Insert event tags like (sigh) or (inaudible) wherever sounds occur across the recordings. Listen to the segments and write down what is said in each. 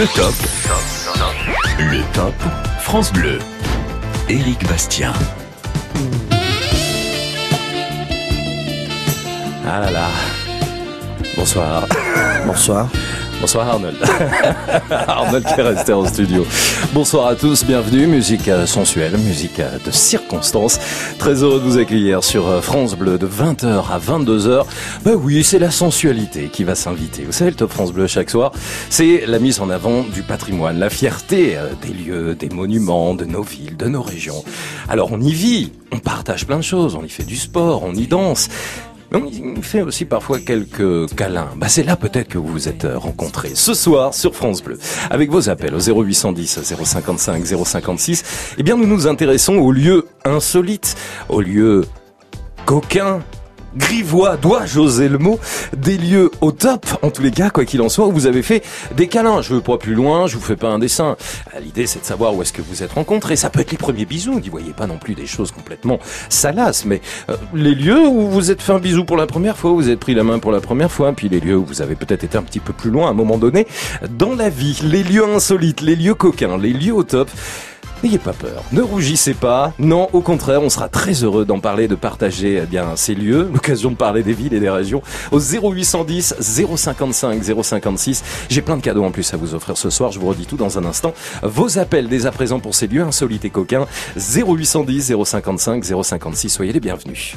Le top. Le top France Bleu. Éric Bastien. Ah là là. Bonsoir. Bonsoir. Bonsoir Arnold. (laughs) Arnold qui est resté en studio. Bonsoir à tous, bienvenue. Musique euh, sensuelle, musique euh, de circonstance. Très heureux de vous accueillir sur euh, France Bleu de 20h à 22h. Bah oui, c'est la sensualité qui va s'inviter. Vous savez, le Top France Bleu chaque soir, c'est la mise en avant du patrimoine, la fierté des lieux, des monuments, de nos villes, de nos régions. Alors on y vit, on partage plein de choses, on y fait du sport, on y danse. Mais on fait aussi parfois quelques câlins. Bah, c'est là peut-être que vous vous êtes euh, rencontrés ce soir sur France Bleu. Avec vos appels au 0810 055 056, eh bien nous nous intéressons aux lieux insolites, aux lieux coquins, grivois, dois-je oser le mot, des lieux au top, en tous les cas, quoi qu'il en soit, où vous avez fait des câlins. Je veux pas plus loin, je vous fais pas un dessin. L'idée, c'est de savoir où est-ce que vous êtes rencontrés. Ça peut être les premiers bisous, n'y voyez pas non plus des choses complètement salaces, mais euh, les lieux où vous êtes fait un bisou pour la première fois, où vous êtes pris la main pour la première fois, puis les lieux où vous avez peut-être été un petit peu plus loin à un moment donné dans la vie, les lieux insolites, les lieux coquins, les lieux au top. N'ayez pas peur, ne rougissez pas. Non, au contraire, on sera très heureux d'en parler, de partager eh bien ces lieux, (laughs) l'occasion de parler des villes et des régions au 0810 055 056. J'ai plein de cadeaux en plus à vous offrir ce soir, je vous redis tout dans un instant. Vos appels dès à présent pour ces lieux insolites et coquins 0810 055 056. Soyez les bienvenus.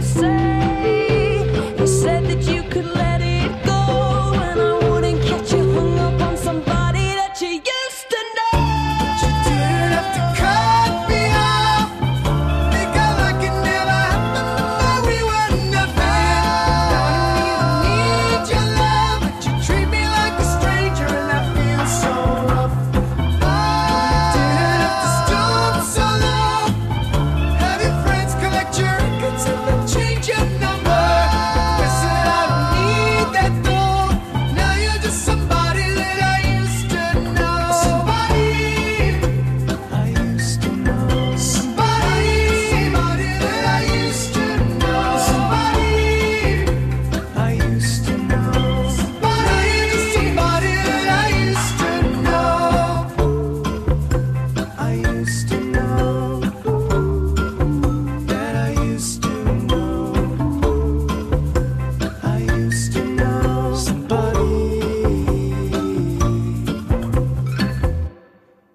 say.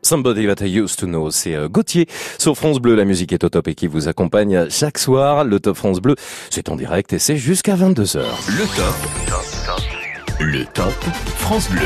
Somebody That I Used to Know, c'est euh, Gauthier sur France Bleu. La musique est au top et qui vous accompagne chaque soir. Le Top France Bleu, c'est en direct et c'est jusqu'à 22h. Le top. Le top France Bleu.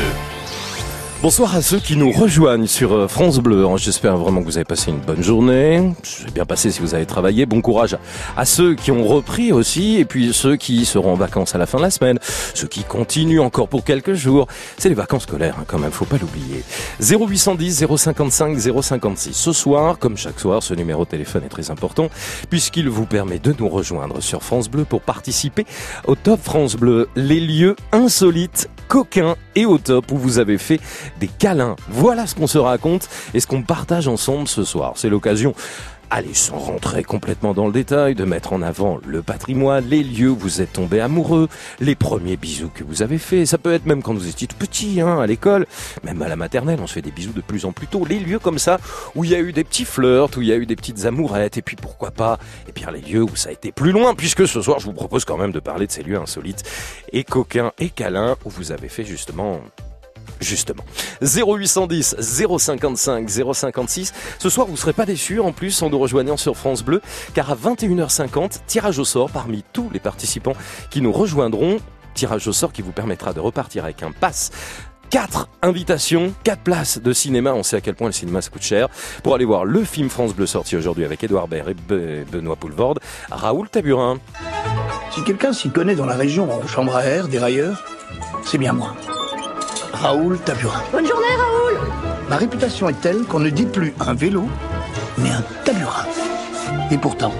Bonsoir à ceux qui nous rejoignent sur euh, France Bleu. J'espère vraiment que vous avez passé une bonne journée. C'est bien passé si vous avez travaillé. Bon courage à ceux qui ont repris aussi et puis ceux qui seront en vacances à la fin de la semaine. Ceux qui continuent encore pour quelques jours. C'est les vacances scolaires hein, quand même, faut pas l'oublier. 0810 055 056. Ce soir, comme chaque soir, ce numéro de téléphone est très important puisqu'il vous permet de nous rejoindre sur France Bleu pour participer au Top France Bleu. Les lieux insolites, coquins et au top où vous avez fait des câlins. Voilà ce qu'on se raconte et ce qu'on partage ensemble ce soir. C'est l'occasion Allez, sans rentrer complètement dans le détail, de mettre en avant le patrimoine, les lieux où vous êtes tombé amoureux, les premiers bisous que vous avez faits. Ça peut être même quand vous étiez tout petit, hein, à l'école, même à la maternelle, on se fait des bisous de plus en plus tôt. Les lieux comme ça, où il y a eu des petits flirts, où il y a eu des petites amourettes, et puis pourquoi pas, et bien les lieux où ça a été plus loin, puisque ce soir, je vous propose quand même de parler de ces lieux insolites et coquins et câlins où vous avez fait justement justement. 0810 055 056. Ce soir, vous ne serez pas déçus en plus en nous rejoignant sur France Bleu, car à 21h50, tirage au sort parmi tous les participants qui nous rejoindront. Tirage au sort qui vous permettra de repartir avec un pass 4 invitations, 4 places de cinéma. On sait à quel point le cinéma ça coûte cher. Pour aller voir le film France Bleu sorti aujourd'hui avec Édouard Baird et Benoît Poulvorde, Raoul Taburin. Si quelqu'un s'y connaît dans la région en chambre à air, dérailleur, c'est bien moi. Raoul Taburin. Bonne journée, Raoul Ma réputation est telle qu'on ne dit plus un vélo, mais un taburin. Et pourtant,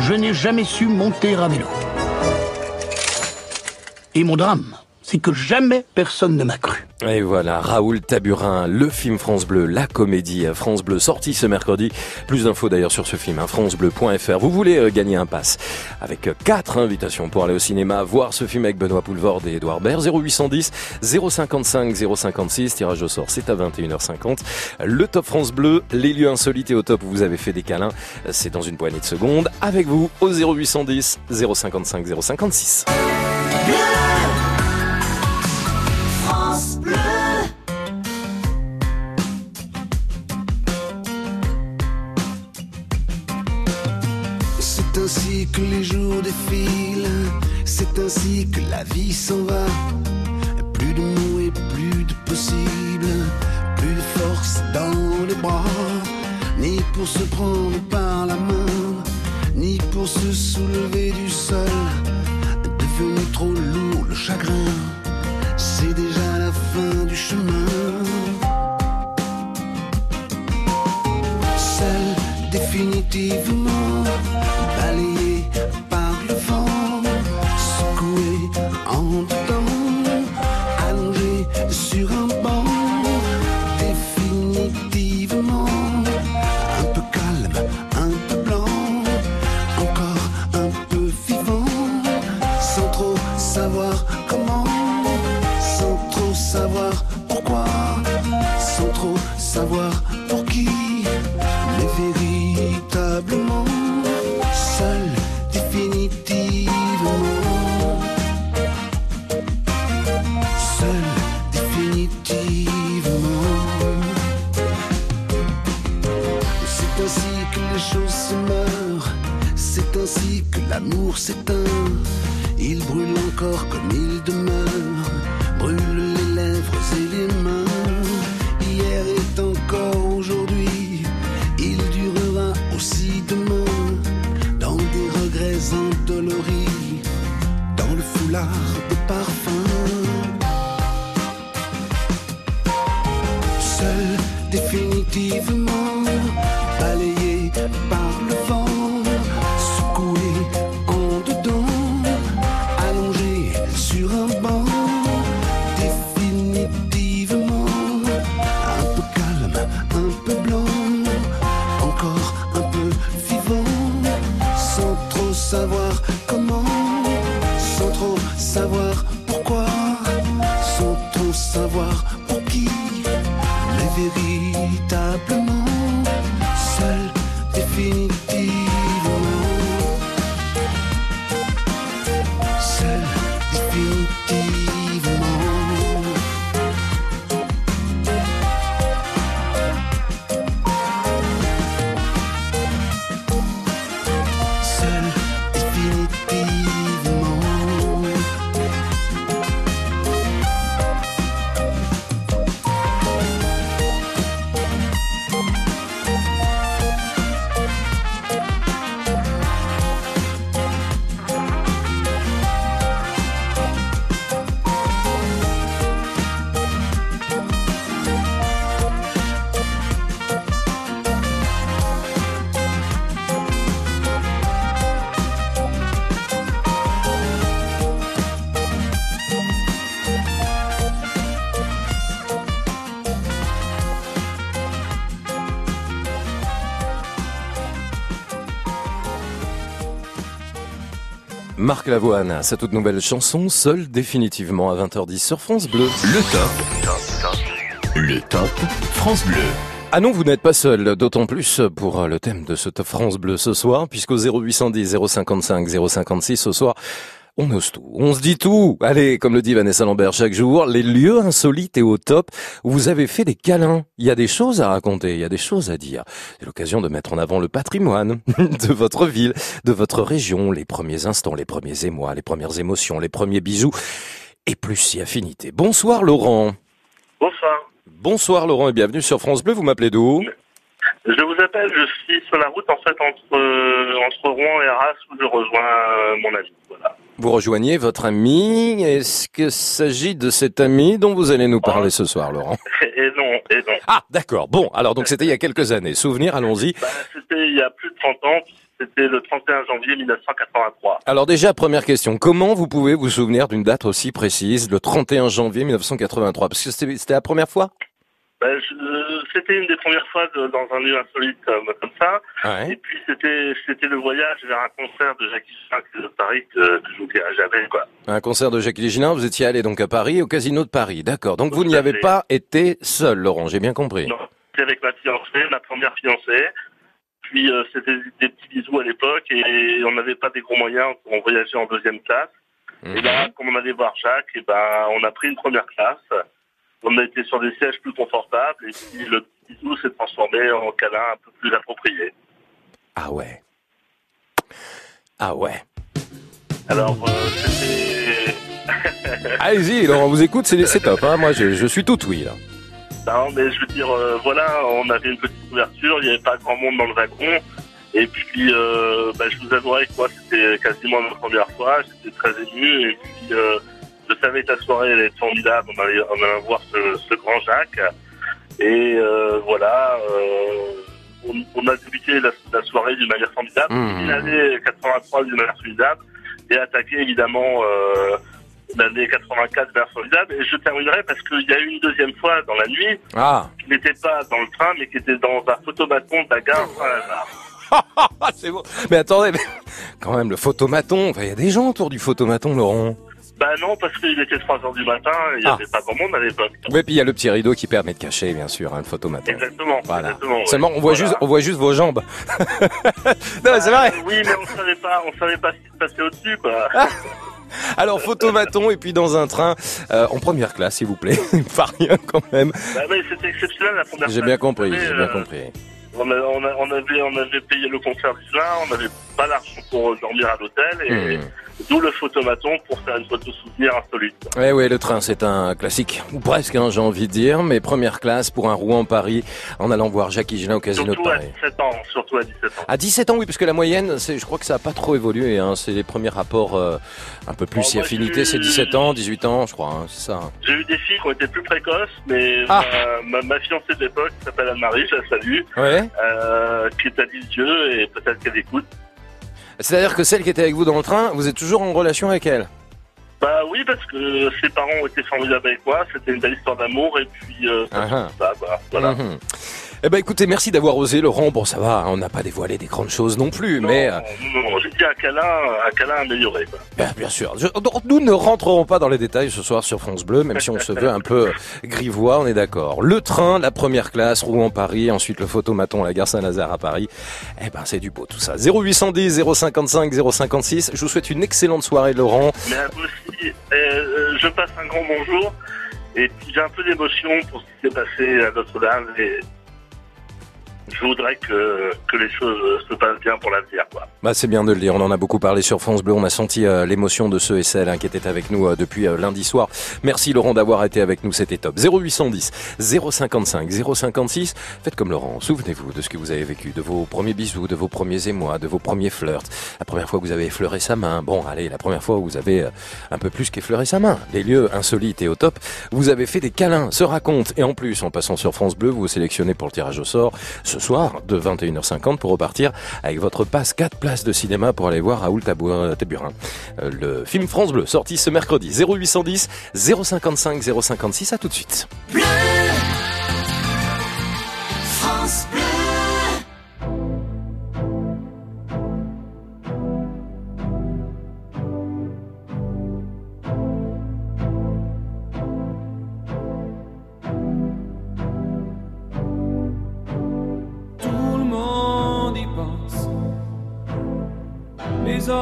je n'ai jamais su monter à vélo. Et mon drame, c'est que jamais personne ne m'a cru. Et voilà, Raoul Taburin, le film France Bleu, la comédie France Bleu, sortie ce mercredi. Plus d'infos d'ailleurs sur ce film, hein, francebleu.fr. Vous voulez euh, gagner un pass avec euh, quatre invitations pour aller au cinéma, voir ce film avec Benoît Poulvorde et Edouard Baird. 0810 055 056, tirage au sort, c'est à 21h50. Le Top France Bleu, les lieux insolites et au top où vous avez fait des câlins, c'est dans une poignée de secondes. Avec vous au 0810 055 056. Que les jours défilent, c'est ainsi que la vie s'en va. Plus de mots et plus de possible, plus de force dans les bras, ni pour se prendre par la main, ni pour se soulever du sol. Devenu trop lourd le chagrin, c'est déjà la fin du chemin. Seul, définitivement. Marc Lavoine, sa toute nouvelle chanson, seul définitivement à 20h10 sur France Bleu. Le top. Le top France Bleu. Ah non, vous n'êtes pas seul, d'autant plus pour le thème de ce top France Bleu ce soir, puisqu'au 0810 055 056 ce soir, on ose tout, on se dit tout. Allez, comme le dit Vanessa Lambert chaque jour, les lieux insolites et au top où vous avez fait des câlins. Il y a des choses à raconter, il y a des choses à dire. C'est l'occasion de mettre en avant le patrimoine (laughs) de votre ville, de votre région, les premiers instants, les premiers émois, les premières émotions, les premiers bisous et plus si affinité. Bonsoir Laurent. Bonsoir. Bonsoir Laurent et bienvenue sur France Bleu. Vous m'appelez d'où? Je vous appelle, je suis sur la route en fait entre, euh, entre Rouen et Arras où je rejoins euh, mon ami. Voilà. Vous rejoignez votre ami. Est-ce que s'agit de cet ami dont vous allez nous parler ce soir, Laurent? (laughs) Et non, et non. Ah, d'accord. Bon, alors donc c'était il y a quelques années. Souvenir, allons-y. Bah, c'était il y a plus de 30 ans, c'était le 31 janvier 1983. Alors déjà, première question. Comment vous pouvez vous souvenir d'une date aussi précise, le 31 janvier 1983 Parce que c'était la première fois? Bah, je- c'était une des premières fois de- dans un lieu insolite comme, comme ça. Et puis c'était c'était le voyage vers un concert de Jackie Chirac de Paris que, que j'oublierai jamais. Quoi. Un concert de Jacques Léginin, vous étiez allé donc à Paris, au Casino de Paris. D'accord. Donc vous n'y avez pas été seul, Laurent, j'ai bien compris. Non, c'était avec ma fiancée, ma première fiancée. Puis euh, c'était des petits bisous à l'époque et on n'avait pas des gros moyens, on voyageait en deuxième classe. Mhm. Et là, comme on allait voir Jacques, et ben, on a pris une première classe. On a été sur des sièges plus confortables et puis le petit bisou s'est transformé en câlin un peu plus approprié. Ah ouais. Ah ouais. Alors, euh, c'était... (laughs) Allez-y, on vous écoute, c'est top. Hein. Moi, je, je suis tout oui là. Non, mais je veux dire, euh, voilà, on avait une petite couverture, il n'y avait pas grand monde dans le wagon. Et puis, euh, bah, je vous avouerai que moi, c'était quasiment ma première fois. J'étais très ému. Et puis, je savais que la soirée allait être formidable. On allait, on allait voir ce, ce grand Jacques. Et euh, voilà, euh, on, on a débuté la, la soirée d'une manière formidable. Mmh. L'année 83 d'une manière formidable. Et attaqué, évidemment, euh, l'année 84 d'une manière formidable. Et je terminerai parce qu'il y a eu une deuxième fois dans la nuit Ah. qui n'était pas dans le train, mais qui était dans un photomaton de la gare (laughs) c'est bon. Mais attendez, mais quand même, le photomaton. Il y a des gens autour du photomaton, Laurent. Bah non, parce qu'il était 3 heures du matin, et il n'y Ah. avait pas grand monde à l'époque. Oui, puis il y a le petit rideau qui permet de cacher, bien sûr, hein, le photomaton. Exactement. Voilà. exactement, ouais. Seulement, on voit Voilà. juste, on voit juste vos jambes. (laughs) non, c'est vrai. Ah, oui, mais on savait pas, on savait pas ce qui se passait au-dessus, quoi. (laughs) Alors, photomaton et puis dans un train euh, en première classe, s'il vous plaît. (laughs) Pas rien quand même. bah c'était exceptionnel la première J'ai bien compris, j'ai bien euh, compris. On, a- on, a- on avait, on avait payé le concert on n'avait pas l'argent pour dormir à l'hôtel, et Hmm. d'où le photomaton pour faire une photo souvenir insolite. Eh oui, le train, c'est un classique, ou presque, hein, j'ai envie de dire, mais première classe pour un Rouen-Paris, en allant voir Jacques Higelin au Casino de Surtout à Paris. 17 ans, surtout à 17 ans. À 17 ans, oui, parce que la moyenne, c'est, je crois que ça n'a pas trop évolué. Hein, c'est les premiers rapports euh, un peu plus Oh, si affinité, c'est 17 ans, 18 ans, je crois, hein, c'est ça. hein. J'ai eu des filles qui ont été plus précoces, mais Ah. ma, ma, ma fiancée de l'époque, s'appelle Anne-Marie, je la salue, Ouais. Euh, qui est à Lisieux et peut-être qu'elle écoute. C'est-à-dire que celle qui était avec vous dans le train, vous êtes toujours en relation avec elle Bah oui, parce que ses parents ont été formidables avec moi, c'était une belle histoire d'amour et puis euh, ça, Ah ah. c'est ça, quoi. Voilà. Mhm. Eh ben écoutez, merci d'avoir osé, Laurent. Bon, ça va, on n'a pas dévoilé des grandes choses non plus, Non, mais euh, non, non, j'ai dit un câlin, un câlin amélioré. Quoi. bien, bien sûr. Je- nous ne rentrerons pas dans les détails ce soir sur France Bleu, même si on se veut un peu (laughs) grivois, on est d'accord. Le train, la première classe, Rouen-Paris, ensuite le photomaton à la gare Saint-Lazare à Paris. Eh ben c'est du beau tout ça. 0810 055 056. Je vous souhaite une excellente soirée, Laurent. Mais à vous aussi, euh, je passe un grand bonjour et puis j'ai un peu d'émotion pour ce qui s'est passé à Notre-Dame et je voudrais que, que les choses se passent bien pour l'avenir. Bah, c'est bien de le dire. On en a beaucoup parlé sur France Bleu. On a senti euh, l'émotion de ceux et celles hein, qui étaient avec nous euh, depuis euh, lundi soir. Merci Laurent d'avoir été avec nous. C'était top. 0810 055 056. Faites comme Laurent. Souvenez-vous de ce que vous avez vécu, de vos premiers bisous, de vos premiers émois, de vos premiers flirts. La première fois que vous avez effleuré sa main. Bon, allez, la première fois où vous avez un peu plus qu'effleuré sa main. Les lieux insolites et au top. Vous avez fait des câlins, se raconte. Et en plus, en passant sur France Bleu, vous vous sélectionnez pour le tirage au sort ce soir de 21h50 pour repartir avec votre passe 4 places de cinéma pour aller voir Raoul Taburin. Euh, le film France Bleu sorti ce mercredi 0810 055 056 à tout de suite.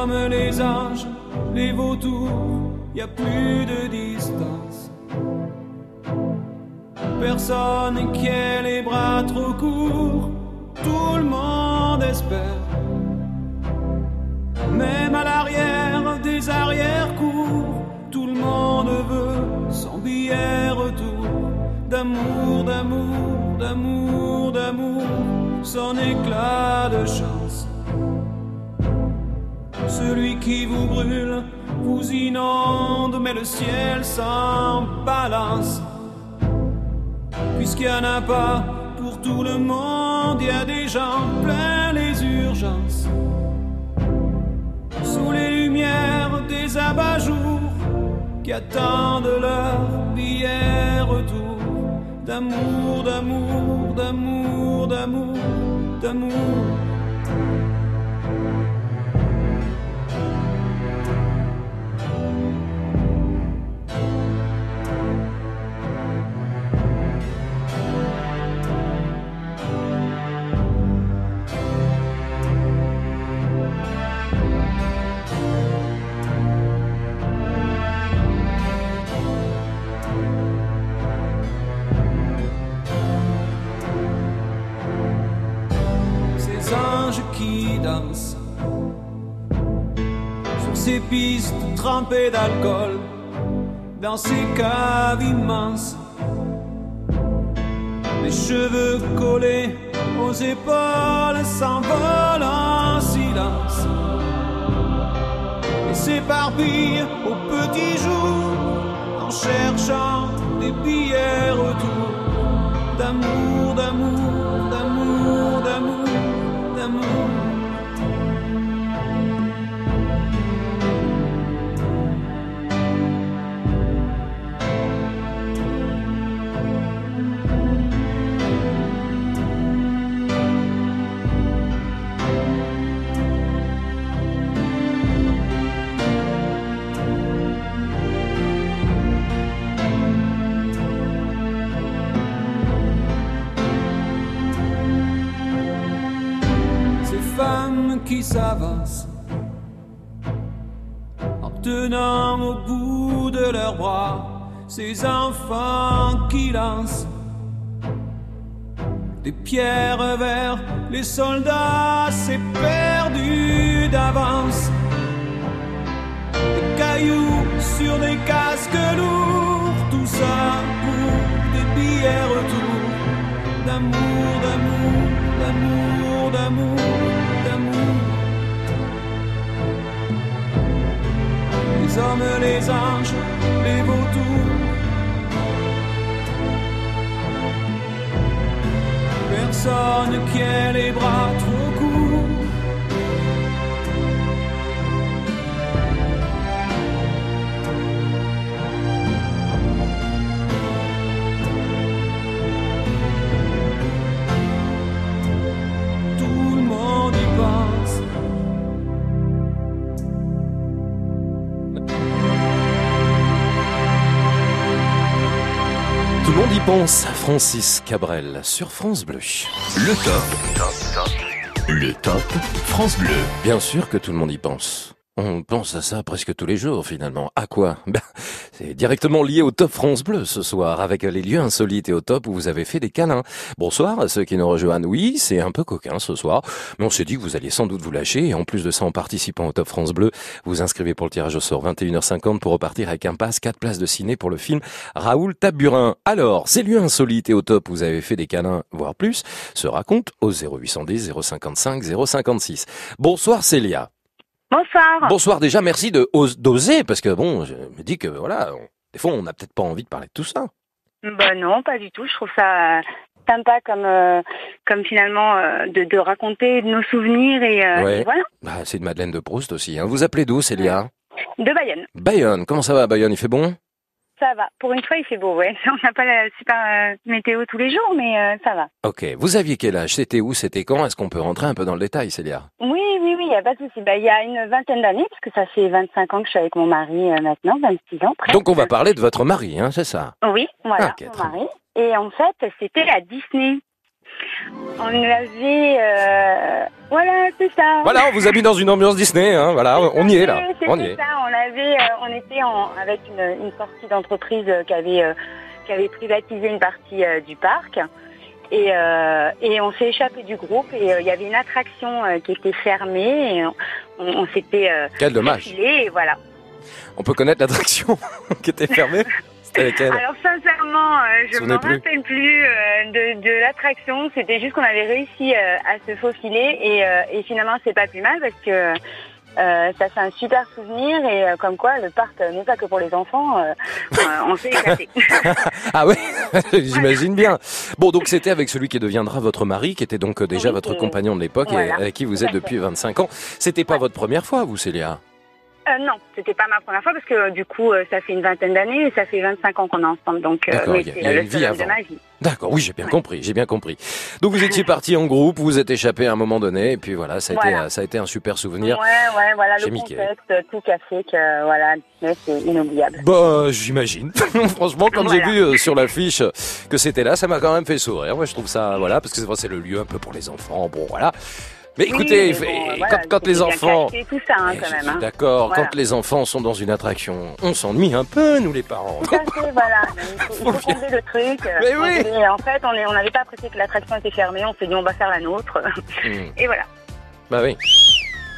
Hommes, les anges, les vautours, y a plus de distance. Personne qui ait les bras trop courts, tout le monde espère. Même à l'arrière des arrières-cours, tout le monde veut son billet retour. D'amour, d'amour, d'amour, d'amour, son éclat de chance. Celui qui vous brûle vous inonde, mais le ciel s'en balance. Puisqu'il n'y en a pas pour tout le monde, il y a des gens plein les urgences. Sous les lumières des abat-jours qui attendent leur billet retour. D'amour, d'amour, d'amour, d'amour, d'amour. Sur ces pistes trempées d'alcool, dans ces caves immenses, les cheveux collés aux épaules s'envolent en silence. Et s'éparpillent au petit jour en cherchant des billets retour. D'amour, d'amour, d'amour, d'amour, d'amour. Femmes qui s'avancent en tenant au bout de leurs bras ces enfants qui lancent des pierres vers les soldats, c'est perdu d'avance. Des cailloux sur des casques lourds, tout ça pour des billets retour d'amour, d'amour, d'amour, d'amour, Les hommes, les anges, les vautours. Personne qui ait les bras trop courts. Tout le monde y pense. Francis Cabrel sur France Bleu. Le top. Le top France Bleu. Bien sûr que tout le monde y pense. On pense à ça presque tous les jours finalement. À quoi? (laughs) Ben, C'est directement lié au Top France Bleu ce soir avec les lieux insolites et au top où vous avez fait des câlins. Bonsoir à ceux qui nous rejoignent. Oui, c'est un peu coquin ce soir, mais on s'est dit que vous alliez sans doute vous lâcher et en plus de ça en participant au Top France Bleu, vous inscrivez pour le tirage au sort 21h50 pour repartir avec un pass 4 places de ciné pour le film Raoul Taburin. Alors, ces lieux insolites et au top où vous avez fait des câlins, voire plus, se racontent au 0810 055 056. Bonsoir Célia. Bonsoir. Bonsoir déjà, merci de ose- d'oser parce que bon, je me dis que voilà, on- des fois on n'a peut-être pas envie de parler de tout ça. Bah non, pas du tout. Je trouve ça euh, sympa comme euh, comme finalement euh, de, de raconter nos souvenirs et, euh, Ouais. et voilà. Bah, c'est de Madeleine de Proust aussi. Hein. Vous appelez d'où Célia? De Bayonne. Bayonne. Comment ça va Bayonne? Il fait bon? Ça va. Pour une fois, il fait beau. Ouais. (laughs) On n'a pas la super euh, météo tous les jours, mais euh, ça va. Ok. Vous aviez quel âge? C'était où? C'était quand? Est-ce qu'on peut rentrer un peu dans le détail Célia? Oui, oui, oui. Il y a pas de souci. Bah, il y a une vingtaine d'années, parce que ça fait 25 ans que je suis avec mon mari euh, maintenant, 26 ans presque. Donc on va parler de votre mari, hein, c'est ça? Oui, voilà, Ok, mon mari. Et en fait, c'était à Disney. On avait... euh, Voilà, c'est ça. Voilà, on vous mis dans une ambiance Disney, hein, voilà, on y est là, on y est. ça. On avait, euh, on était en, avec une, une sortie d'entreprise qui avait, euh, qui avait privatisé une partie du parc. Et, et on s'est échappé du groupe et il y avait une attraction qui était fermée et on, on- on s'était Quel dommage. et voilà. On peut connaître l'attraction (laughs) qui était fermée C'était laquelle Alors sincèrement, euh, je ne me rappelle plus euh, de, de l'attraction. C'était juste qu'on avait réussi euh, à se faufiler et, et finalement c'est pas plus mal parce que ça fait un super souvenir et comme quoi le parc n'est pas que pour les enfants. on s'est éclaté. (laughs) Ah oui, (laughs) j'imagine bien. Bon, donc c'était avec celui qui deviendra votre mari, qui était donc déjà Oui, votre compagnon de l'époque voilà. et avec qui vous êtes depuis 25 ans. C'était pas votre première fois, vous, Célia? Euh, non, c'était pas ma première fois parce que du coup euh, ça fait une vingtaine d'années et ça fait 25 ans qu'on est ensemble donc euh, mais c'est le vie de ma vie. D'accord, oui, j'ai bien Ouais. compris, j'ai bien compris. Donc vous étiez parti en groupe, vous vous êtes échappé à un moment donné, et puis voilà, ça a, été, Voilà. euh, ça a été un super souvenir. Ouais, ouais, voilà le Mickey. contexte, tout a fait que voilà, Disney, c'est inoubliable. Bah, j'imagine. (laughs) Franchement, quand Voilà. j'ai vu euh, sur l'affiche que c'était là, ça m'a quand même fait sourire. Moi, je trouve ça, voilà, parce que c'est le lieu un peu pour les enfants. Bon, voilà. Mais Oui, écoutez, mais fait- bon, quand, voilà, quand les c'était bien enfants, tout ça hein, Eh, quand même. hein. d'accord, Voilà. quand les enfants sont dans une attraction, on s'ennuie un peu, nous les parents. Tout à fait, voilà. (laughs) Il faut, faut bien. le truc. Mais On oui. en fait, on n'avait pas apprécié que l'attraction était fermée. On s'est dit, on va faire la nôtre. Hmm. Et voilà. Bah oui.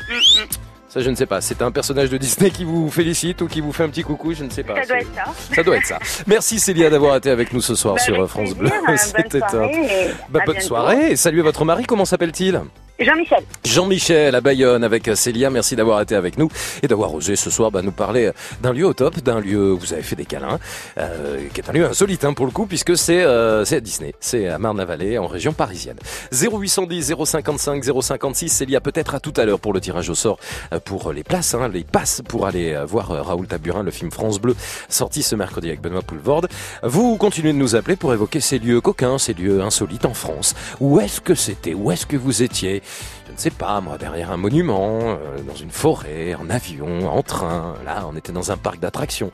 Mm, mm. Ça, je ne sais pas. C'est un personnage de Disney qui vous félicite ou qui vous fait un petit coucou, je ne sais pas. Ça doit être ça. Ça doit être ça. Merci Célia d'avoir été avec nous ce soir Bah, sur euh, France. Bleu. Euh, (laughs) C'était bonne top. soirée et Bah, bonne bientôt. soirée et saluez votre mari. Comment s'appelle-t-il? Jean-Michel. Jean-Michel à Bayonne avec Célia, merci d'avoir été avec nous et d'avoir osé ce soir bah, nous parler d'un lieu au top, d'un lieu où vous avez fait des câlins, euh, qui est un lieu insolite hein, pour le coup puisque c'est euh, à Disney, c'est à Marne-la-Vallée en région parisienne. 0810 055 056, Célia peut-être à tout à l'heure pour le tirage au sort euh, pour les places, hein, les passes pour aller euh, voir euh, Raoul Taburin, le film France Bleu sorti ce mercredi avec Benoît Poulvorde. Vous continuez de nous appeler pour évoquer ces lieux coquins, ces lieux insolites en France. Où est-ce que c'était? Où est-ce que vous étiez? Je ne sais pas, moi, derrière un monument, euh, dans une forêt, en avion, en train. Là, on était dans un parc d'attractions.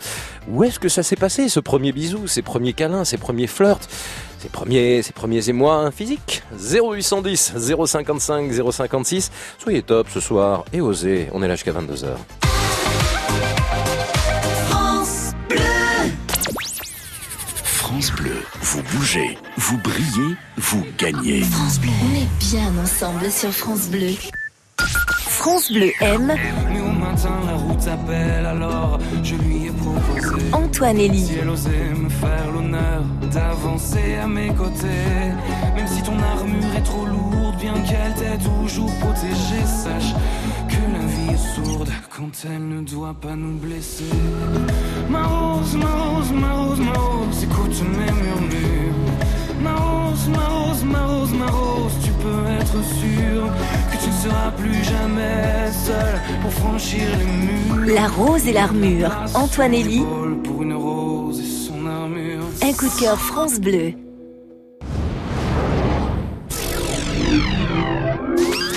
Où est-ce que ça s'est passé, ce premier bisou, ces premiers câlins, ces premiers flirts, ces premiers, ces premiers émois physiques? 0810 055 056. Soyez top ce soir et osez. On est là jusqu'à 22h. France Bleu, vous bougez, vous brillez, vous gagnez. France Bleu. On est bien ensemble sur France Bleu. France Bleu aime Mais au matin, la route appelle, alors je lui ai proposé. Antoine Si Elie. elle osait me faire l'honneur d'avancer à mes côtés. Même si ton armure est trop lourde, bien qu'elle t'ait toujours protégée, sache quand elle ne doit pas nous blesser. Ma rose, ma rose, ma rose, ma rose, écoute mes murmures. Ma rose, ma rose, ma rose, ma rose, tu peux être sûr que tu ne seras plus jamais seul pour franchir les murs. La rose et l'armure. Antoine Elie. Pour une rose et son armure. Un coup de cœur France Bleu.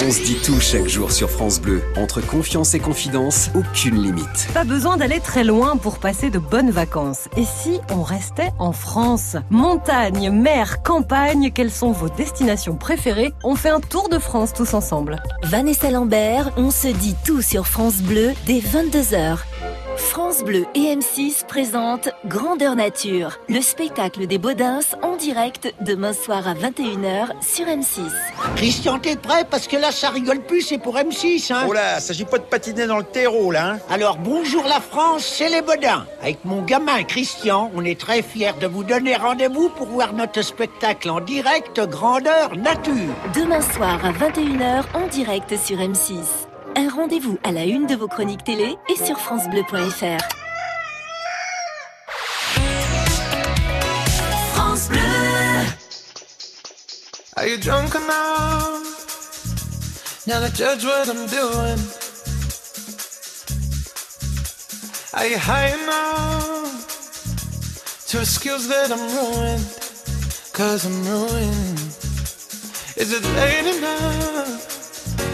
On se dit tout chaque jour sur France Bleu. Entre confiance et confidence, aucune limite. Pas besoin d'aller très loin pour passer de bonnes vacances. Et si on restait en France? Montagne, mer, campagne, quelles sont vos destinations préférées? On fait un tour de France tous ensemble. Vanessa Lambert, on se dit tout sur France Bleu dès 22h. France Bleu et M6 présentent Grandeur Nature, le spectacle des Baudins en direct demain soir à 21h sur M6. Christian, t'es prêt? Parce que là, ça rigole plus, c'est pour M6, hein Oh là, s'agit pas de patiner dans le terreau, là. hein. Alors, bonjour la France, c'est les Bodins. Avec mon gamin Christian, on est très fiers de vous donner rendez-vous pour voir notre spectacle en direct Grandeur Nature. Demain soir à 21h en direct sur M6. Un rendez-vous à la une de vos chroniques télé et sur francebleu.fr. France Bleu. Are you drunk enough now to judge what I'm doing? Are you high enough to excuse that I'm ruined? Cause I'm ruined. Is it late enough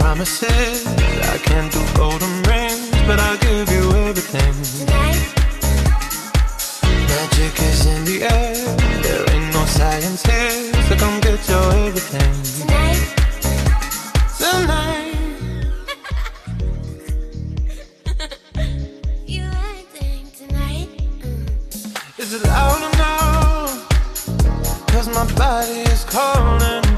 promises. I can't do golden rings, but I'll give you everything. Tonight. Magic is in the air. There ain't no science here, so come get your everything. (laughs) Tonight. Tonight. Tonight? Is it loud enough? Cause my body is calling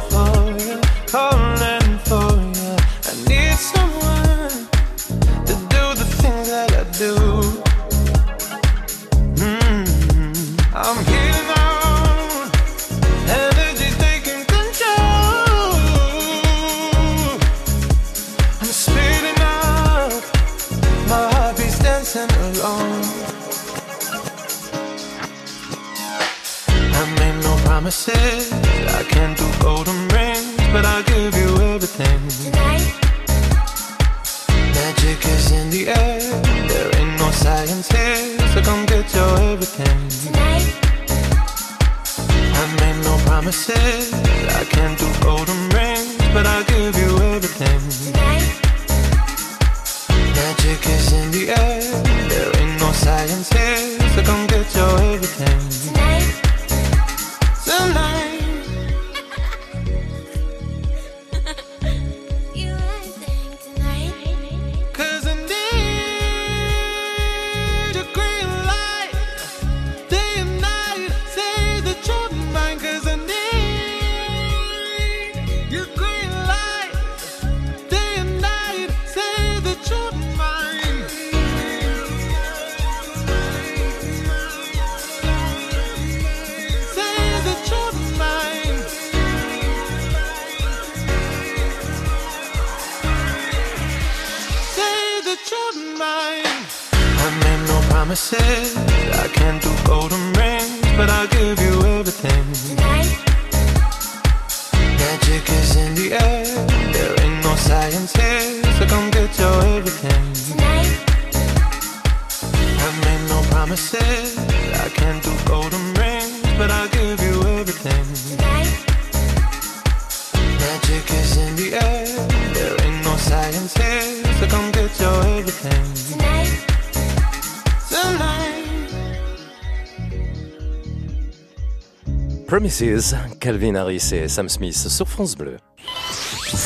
Calvin Harris et Sam Smith sur France Bleu.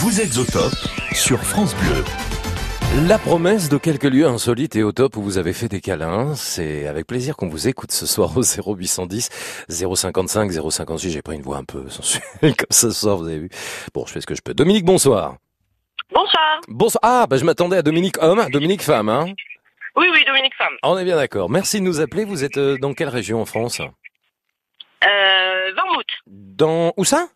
Vous êtes au top sur France Bleu. La promesse de quelques lieux insolites et au top où vous avez fait des câlins, c'est avec plaisir qu'on vous écoute ce soir au 0810 055 056. J'ai pris une voix un peu sensuelle (laughs) comme ce soir, vous avez vu. Bon, je fais ce que je peux. Dominique, bonsoir. Bonsoir. Bonsoir. Ah, bah, je m'attendais à Dominique homme, Dominique femme, hein. Oui, oui, Dominique Femme. On est bien d'accord. Merci de nous appeler. Vous êtes euh, dans quelle région en France? Euh, Vermouth. Dans où ça?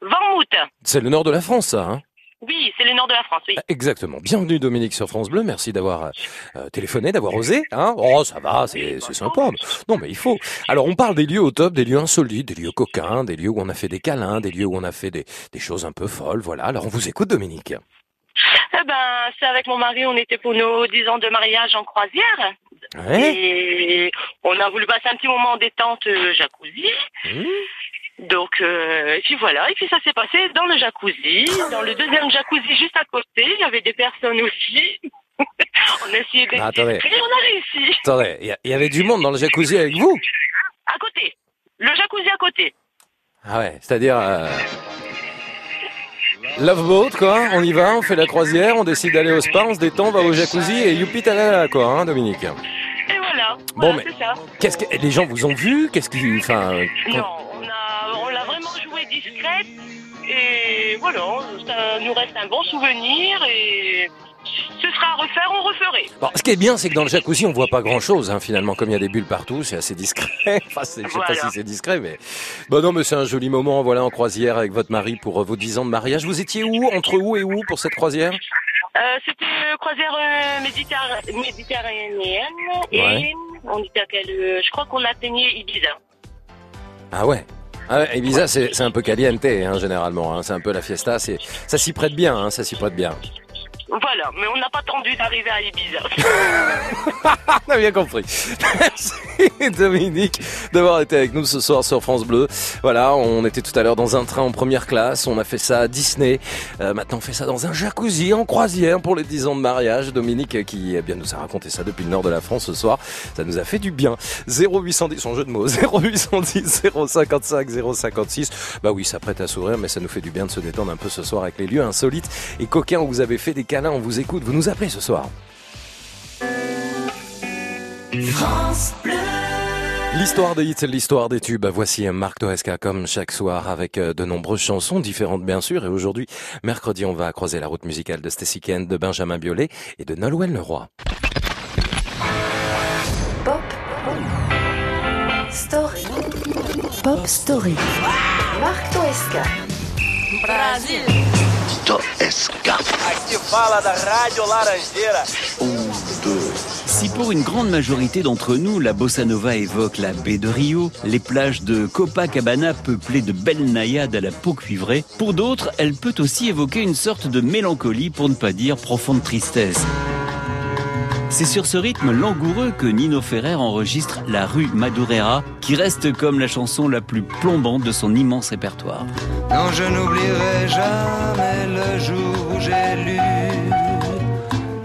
Vermouth. C'est le nord de la France, ça. Hein? Oui, c'est le nord de la France, oui. Exactement. Bienvenue Dominique sur France Bleu. Merci d'avoir euh, euh, téléphoné, d'avoir osé. Hein oh, ça va, c'est c'est sympa. Non, mais il faut. Alors, on parle des lieux au top, des lieux insolites, des lieux coquins, des lieux où on a fait des câlins, des lieux où on a fait des, des choses un peu folles. Voilà. Alors, on vous écoute, Dominique. Eh ben, c'est avec mon mari, on était pour nos 10 ans de mariage en croisière. Ouais. Et on a voulu passer un petit moment en détente euh, jacuzzi. Donc, euh, et puis voilà, et puis ça s'est passé dans le jacuzzi, dans le deuxième jacuzzi juste à côté, il y avait des personnes aussi. (laughs) on a essayé d'être Ah, attendez. discret, on a réussi. Attendez, il y a- il y, avait du monde dans le jacuzzi avec vous? À côté, le jacuzzi à côté. Ah ouais, c'est-à-dire... Euh... Love boat, quoi. On y va, on fait la croisière, on décide d'aller au spa, on se détend, on va au jacuzzi et youpi talala, quoi, hein, Dominique. Et voilà, Bon, voilà, mais qu'est-ce que les gens vous ont vu? Qu'est-ce qui, enfin, Non, on a, on l'a vraiment joué discrète et voilà, ça nous reste un bon souvenir et ce sera à refaire, on referait. Bon, ce qui est bien, c'est que dans le jacuzzi, on voit pas grand-chose, hein, finalement, comme il y a des bulles partout, c'est assez discret. (laughs) enfin, je sais pas si c'est discret, mais bon, non, mais c'est un joli moment, voilà, en croisière avec votre mari pour euh, vos 10 ans de mariage. Vous étiez où, entre où et où pour cette croisière? Euh, C'était euh, croisière euh, méditerra- méditerranéenne et on était à quel, je crois qu'on atteignait Ibiza. Ah ouais. Ah Ibiza, c'est un peu caliente, hein, généralement. hein. C'est un peu la fiesta. Ça s'y prête bien, ça s'y prête bien. Voilà, mais on n'a pas attendu d'arriver à Ibiza. (laughs) On a bien compris. Merci Dominique d'avoir été avec nous ce soir sur France Bleu. Voilà, on était tout à l'heure dans un train en première classe, on a fait ça à Disney. Euh, maintenant on fait ça dans un jacuzzi en croisière pour les 10 ans de mariage. Dominique euh, qui eh bien, nous a raconté ça depuis le nord de la France ce soir, ça nous a fait du bien. 0810, son jeu de mots, 0810 055 056. Bah oui, ça prête à sourire, mais ça nous fait du bien de se détendre un peu ce soir avec les lieux insolites et coquins où vous avez fait des câlins, on vous écoute, vous nous appelez ce soir. France Bleu. L'histoire des hits, l'histoire des tubes. Voici Marc Toesca comme chaque soir avec euh, de nombreuses chansons différentes bien sûr. Et aujourd'hui, mercredi, on va croiser la route musicale de Stacy Kent, de Benjamin Biolay et de Nolwenn Leroy. Story. Pop Story. Marc Toesca. Brasil. Toesca. Aqui fala da Rádio Laranjeira. Si pour une grande majorité d'entre nous, la bossa nova évoque la baie de Rio, les plages de Copacabana peuplées de belles naïades à la peau cuivrée, pour d'autres, elle peut aussi évoquer une sorte de mélancolie, pour ne pas dire profonde tristesse. C'est sur ce rythme langoureux que Nino Ferrer enregistre La rue Madureira, qui reste comme la chanson la plus plombante de son immense répertoire. Non, je n'oublierai jamais le jour où j'ai lu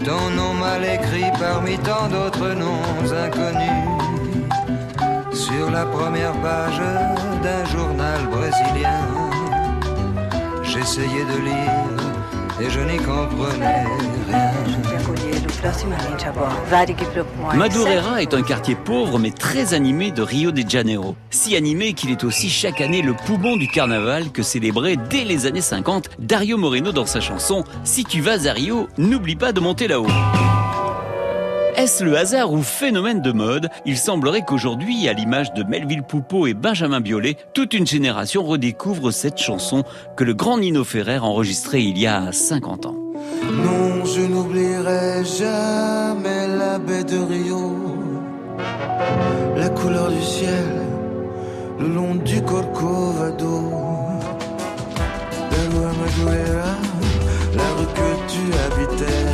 ton nom mal écrit parmi tant d'autres noms inconnus sur la première page d'un journal brésilien. J'essayais de lire et je n'y comprenais rien. Madureira est un quartier pauvre mais très animé de Rio de Janeiro. Si animé qu'il est aussi chaque année le poumon du carnaval que célébrait dès les années 50 Dario Moreno dans sa chanson Si tu vas à Rio, n'oublie pas de monter là-haut. Est-ce le hasard ou phénomène de mode? Il semblerait qu'aujourd'hui, à l'image de Melville Poupeau et Benjamin Biolay, toute une génération redécouvre cette chanson que le grand Nino Ferrer enregistrait il y a 50 ans. Non, je n'oublierai jamais la baie de Rio, la couleur du ciel, le long du Corcovado, la Madureira, la rue que tu habitais.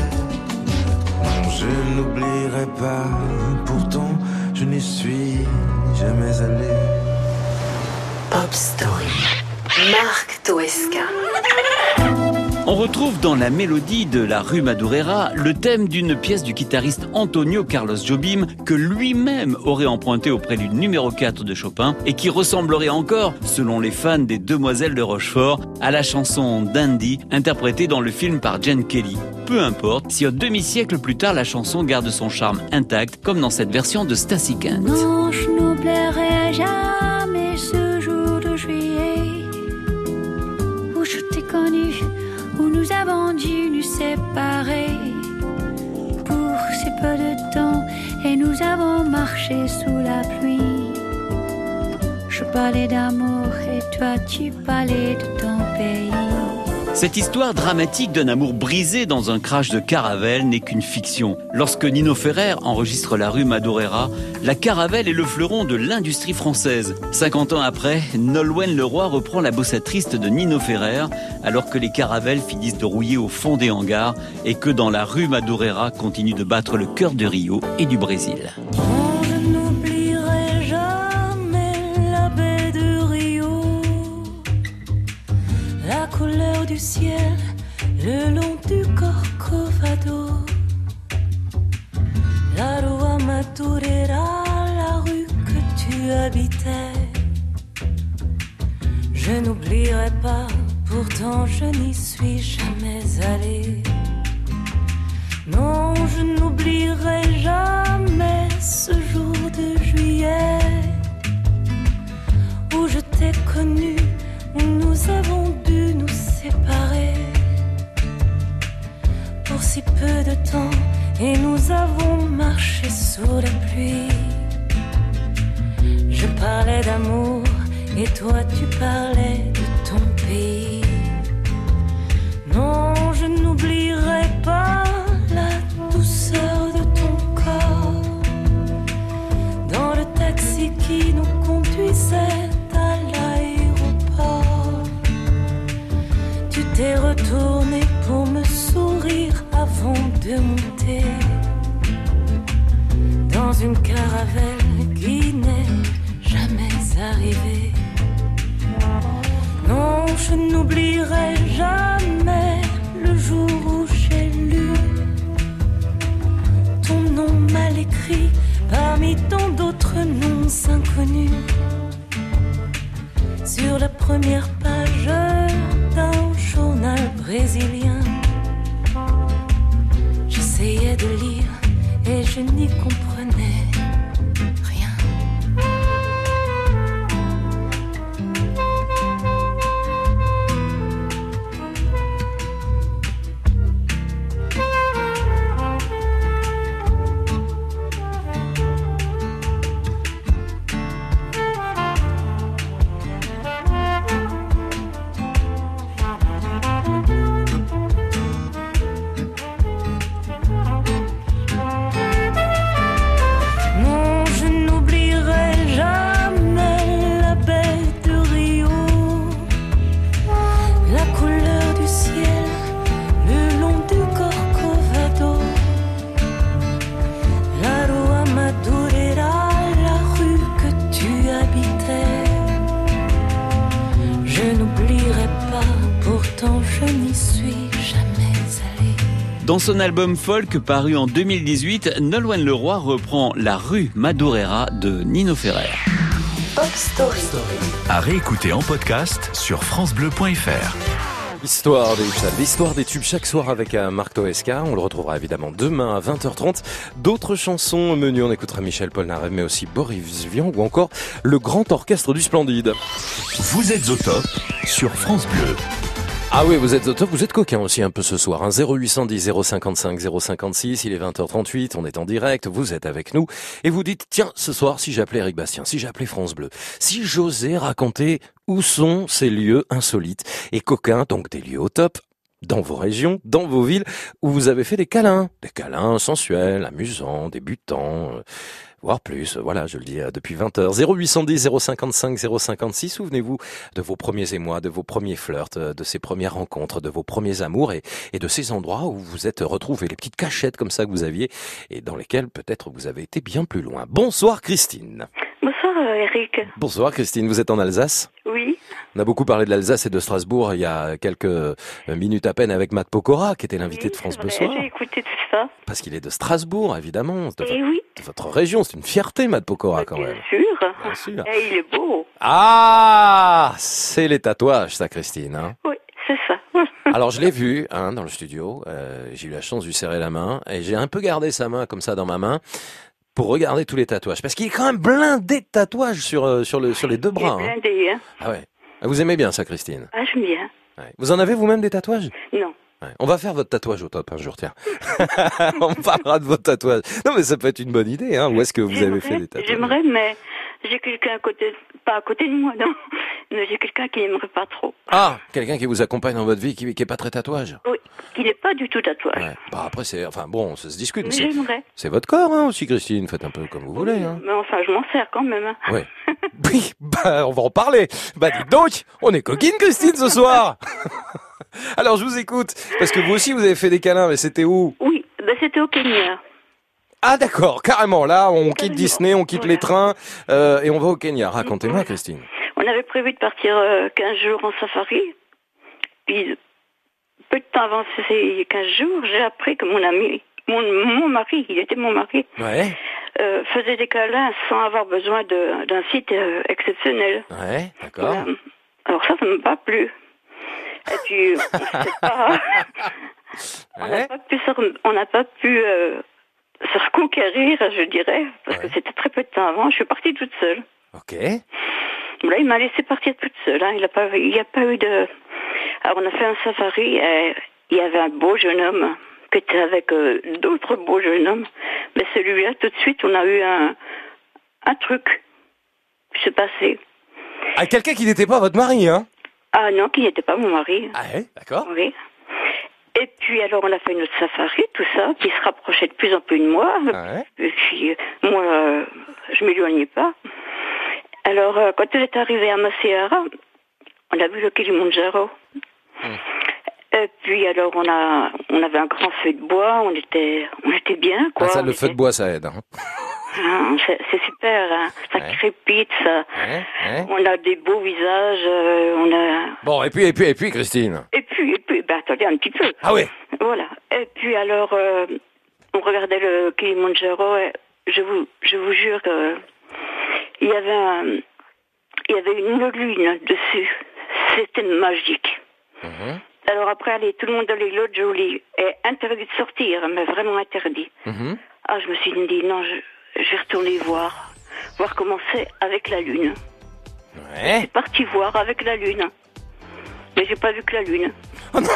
Je n'oublierai pas, pourtant je n'y suis jamais allé. Pop Story. Marc Toesca. On retrouve dans la mélodie de la rue Madureira le thème d'une pièce du guitariste Antonio Carlos Jobim que lui-même aurait emprunté auprès du numéro 4 de Chopin et qui ressemblerait encore, selon les fans des Demoiselles de Rochefort, à la chanson Dandy interprétée dans le film par Jen Kelly. Peu importe si un demi-siècle plus tard la chanson garde son charme intact comme dans cette version de Stacy Kent. Avons dû nous séparer pour si peu de temps et nous avons marché sous la pluie. Je parlais d'amour et toi tu parlais de ton pays. Cette histoire dramatique d'un amour brisé dans un crash de caravelle n'est qu'une fiction. Lorsque Nino Ferrer enregistre la rue Madureira, la caravelle est le fleuron de l'industrie française. 50 ans après, Nolwenn Leroy reprend la bossa triste de Nino Ferrer, alors que les caravelles finissent de rouiller au fond des hangars et que dans la rue Madureira continue de battre le cœur de Rio et du Brésil. Ciel le long du Corcovado, la rue Madureira, la rue que tu habitais. Je n'oublierai pas, pourtant je n'y suis jamais allée. Non, je n'oublierai jamais ce jour de juillet où je t'ai connu, où nous avons dû nous pour si peu de temps et nous avons marché sous la pluie. Je parlais d'amour et toi tu parlais de ton pays. Non, je n'oublierai pas la douceur de ton corps dans le taxi qui nous conduisait T'es retourné pour me sourire avant de monter dans une caravelle qui n'est jamais arrivée. Non, je n'oublierai jamais le jour où j'ai lu ton nom mal écrit parmi tant d'autres noms inconnus sur la première page brésilien, j'essayais de lire et je n'y comprenais son album folk paru en 2018, Nolwenn Leroy reprend La rue Madureira de Nino Ferrer. Pop Story. À réécouter en podcast sur FranceBleu.fr. Histoire des tubes, l'histoire des tubes chaque soir avec un Marc Toesca. On le retrouvera évidemment demain à 20h30. D'autres chansons au menu, on écoutera Michel Polnareff, mais aussi Boris Vian ou encore le grand orchestre du Splendide. Vous êtes au top sur France Bleu. Ah oui, vous êtes vous êtes coquin aussi un peu ce soir. Hein. 0810 055 056, il est 20h38, on est en direct, vous êtes avec nous et vous dites tiens, ce soir si j'appelais Eric Bastien, si j'appelais France Bleu, si j'osais raconter où sont ces lieux insolites et coquins, donc des lieux au top dans vos régions, dans vos villes, où vous avez fait des câlins, des câlins sensuels, amusants, débutants, euh, voire plus. Voilà, je le dis euh, depuis 20 heures. 0810 055 056. Souvenez-vous de vos premiers émois, de vos premiers flirts, euh, de ces premières rencontres, de vos premiers amours et, et de ces endroits où vous êtes retrouvés, les petites cachettes comme ça que vous aviez et dans lesquelles peut-être vous avez été bien plus loin. Bonsoir Christine. Bonsoir euh, Eric. Bonsoir Christine, vous êtes en Alsace? Oui. On a beaucoup parlé de l'Alsace et de Strasbourg il y a quelques minutes à peine avec Matt Pokora, qui était l'invité de France Bleu Soir. J'ai écouté tout ça. Parce qu'il est de Strasbourg, évidemment. De, Et oui. de votre région. C'est une fierté, Matt Pokora, quand même. Sûr. Bien sûr. Et il est beau. Ah C'est les tatouages, ça, Christine. hein. Oui, c'est ça. (laughs) Alors, je l'ai vu hein, dans le studio. Euh, j'ai eu la chance de lui serrer la main. Et j'ai un peu gardé sa main comme ça dans ma main pour regarder tous les tatouages. Parce qu'il est quand même blindé de tatouages sur, euh, sur, le, sur les deux Il est bras. hein. blindé, hein. Ah ouais. Ah, Vous aimez bien ça, Christine Ah, j'aime bien. Ouais. Vous en avez vous-même des tatouages Non. Ouais. On va faire votre tatouage au top un jour, tiens. (laughs) On parlera de votre tatouage. Non, mais ça peut être une bonne idée, hein. Où est-ce que vous avez fait des tatouages J'aimerais, mais j'ai quelqu'un à côté, pas à côté de moi, non. (laughs) Mais j'ai quelqu'un qui n'aimerait pas trop. Ah, quelqu'un qui vous accompagne dans votre vie, qui, qui est pas très tatouage. Oui, qui n'est pas du tout tatouage. Ouais. Bah après, c'est, enfin bon, ça se discute. Mais c'est- j'aimerais. C'est votre corps, hein, aussi, Christine. Faites un peu comme vous voulez, hein. Mais enfin, je m'en sers quand même. hein. Ouais. (laughs) Oui, bah, on va en parler. Bah, dites donc, on est coquine, Christine, ce soir. (laughs) Alors, je vous écoute. Parce que vous aussi, vous avez fait des câlins, mais c'était où? Oui, ben, c'était au Kenya. Ah, d'accord, carrément. Là, on quitte Disney, on quitte les trains, euh, et on va au Kenya. Racontez-moi, Christine. On avait prévu de partir euh, 15 jours en safari. Puis, peu de temps avant ces 15 jours, j'ai appris que mon ami, mon, mon mari, il était mon mari, Ouais, euh, faisait des câlins sans avoir besoin d'un site euh, exceptionnel. ouais, d'accord. Voilà. Alors ça, ça ne m'a pas plu. Et puis, on pas. (laughs) n'a Ouais. pas pu, on n'a pas pu euh, se reconquérir, je dirais, parce que c'était très peu de temps avant. Je suis partie toute seule. Ok. Là, il m'a laissé partir toute seule. hein. Il n'y a, pas- il a pas eu de... Alors, on a fait un safari et il y avait un beau jeune homme qui était avec euh, d'autres beaux jeunes hommes. Mais celui-là, tout de suite, on a eu un, un truc qui s'est passé. Ah, quelqu'un qui n'était pas votre mari, hein? Ah non, qui n'était pas mon mari. Ah ouais, d'accord. Oui. Et puis alors on a fait notre safari, tout ça, qui se rapprochait de plus en plus de moi. Ouais. Et puis euh, moi, euh, je m'éloignais pas. Alors euh, quand elle est arrivée à Macéara, on a vu le Kilimanjaro. Et puis alors on a, on avait un grand feu de bois, on était, on était bien quoi. Ah, ça, On le feu de bois, ça aide. hein. Hein, c'est super, hein. ça Ouais. crépite, ça. On a des beaux visages, euh, on a. Bon, et puis, et puis, et puis, Christine. Et puis, et attendez un petit peu. Ah oui. Voilà. Et puis alors, euh, on regardait le Kilimanjaro. Et je vous, je vous jure que il y avait un, il y avait une lune dessus. C'était magique. Mhm. Alors après, allez, tout le monde allait l'autre jolie. Et interdit de sortir, mais vraiment interdit. Mhm. Ah, je me suis dit, non, je, je vais retourner voir. Voir comment c'est avec la lune. Ouais. Je suis parti voir avec la lune. Mais j'ai pas vu que la lune. Alors,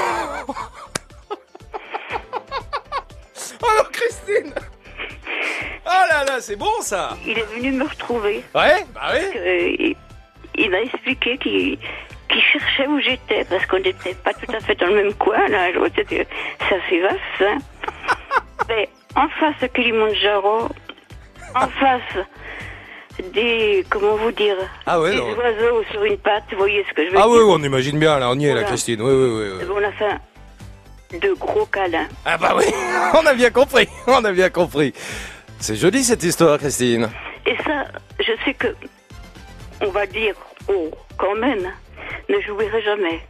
Christine Oh là là, c'est bon ça Il est venu me retrouver. Ouais, bah oui. Euh, il il m'a expliqué qu'il qu'il cherchait où j'étais, parce qu'on n'était pas tout à fait dans le même coin, là. C'était- C'est assez vaste, hein. (laughs) Mais en face de Kilimanjaro, en face des, comment vous dire, Ah ouais, des non. oiseaux sur une patte, vous voyez ce que je veux Ah dire oui, on imagine bien, là, on y est, là, Voilà. Christine. Oui, oui, oui. oui. On a fait de gros câlins. Ah bah oui, (laughs) on a bien compris, (laughs) on a bien compris. C'est joli cette histoire, Christine. Et ça, je sais que, on va dire, oh, quand même, mais j'oublierai jamais.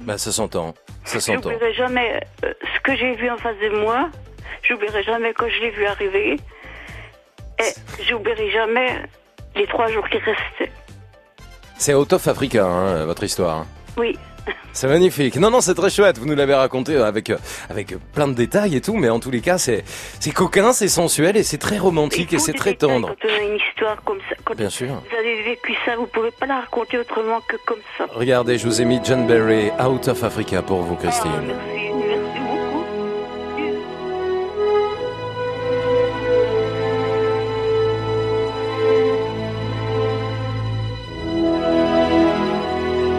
Bah ça s'entend, ça s'entend. J'oublierai jamais euh, ce que j'ai vu en face de moi. J'oublierai jamais quand je l'ai vu arriver. Et j'oublierai jamais les trois jours qui restaient. C'est out of Africa, hein, votre histoire. Oui. C'est magnifique. Non, non, c'est très chouette. Vous nous l'avez raconté avec, avec plein de détails et tout, mais en tous les cas, c'est, c'est coquin, c'est sensuel et c'est très romantique et c'est très tendre. Quand on a une histoire comme ça, quand Bien sûr. vous avez vécu ça, vous pouvez pas la raconter autrement que comme ça. Regardez, je vous ai mis John Berry, Out of Africa pour vous, Christine. Merci, merci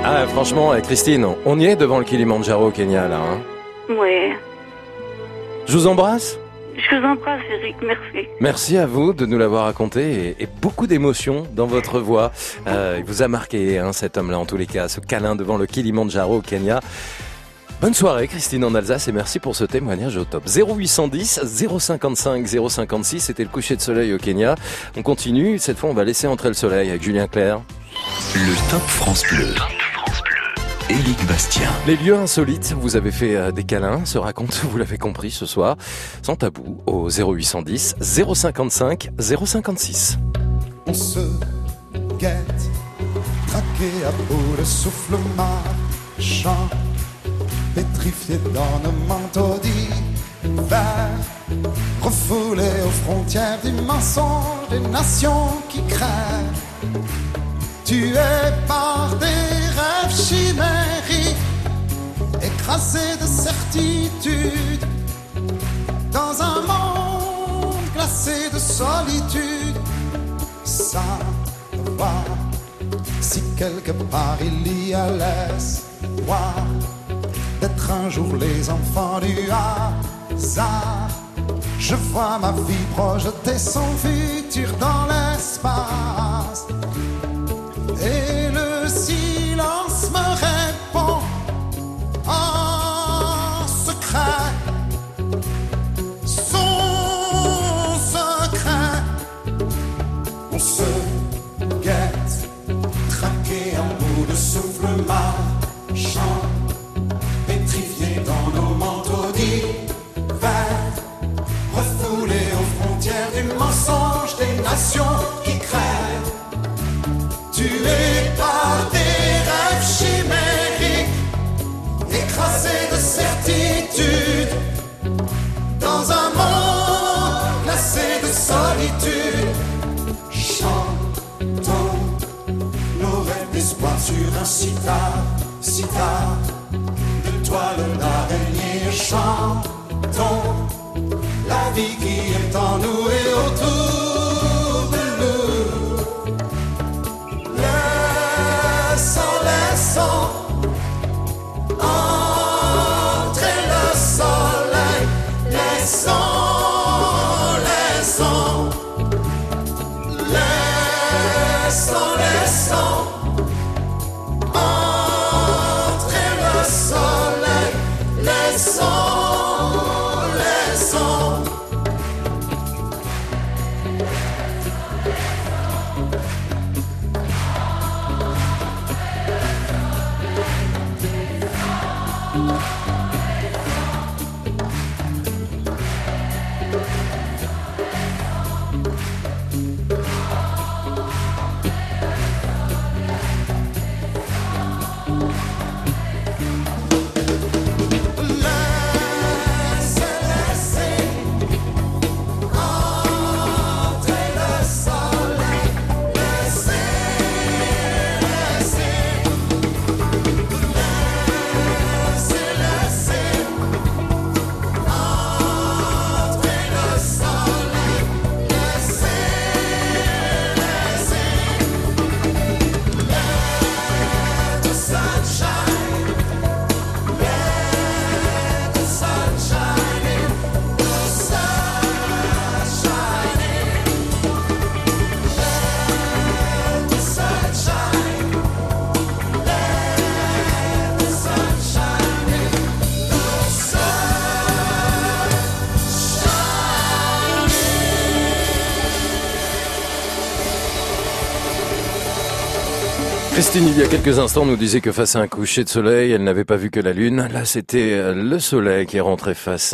Ah, franchement, eh, Christine, on y est devant le Kilimanjaro au Kenya, là. hein. Ouais. Je vous embrasse. Je vous embrasse, Eric, merci. Merci à vous de nous l'avoir raconté et, et beaucoup d'émotions dans votre voix. Euh, il vous a marqué, hein, cet homme-là, en tous les cas, ce câlin devant le Kilimanjaro au Kenya. Bonne soirée, Christine en Alsace, et merci pour ce témoignage au top. 0810 055 056, c'était le coucher de soleil au Kenya. On continue, cette fois on va laisser entrer le soleil avec Julien Clerc. Le Top France Bleu. Éric Bastien. Les lieux insolites, vous avez fait euh, des câlins, se racontent, (laughs) vous l'avez compris ce soir, sans tabou, au 0810 055 056. On se guette, traqué à bout de souffle marchand, pétrifié dans nos manteaux d'hiver, refoulé aux frontières du mensonge des nations qui crèvent, tué par des rêves chimériques, écrasé de certitude, dans un monde glacé de solitude savoir si quelque part il y a l'espoir d'être un jour les enfants du hasard. Je vois ma vie projeter son futur dans l'espace. Écrasé de certitude, dans un monde glacé de solitude. Chantons nos rêves d'espoir sur un sitar, sitar de toile d'araignée. Chantons la vie qui est en nous et autour y a quelques instants, nous disait que face à un coucher de soleil, elle n'avait pas vu que la lune. Là, c'était euh, le soleil qui est rentré face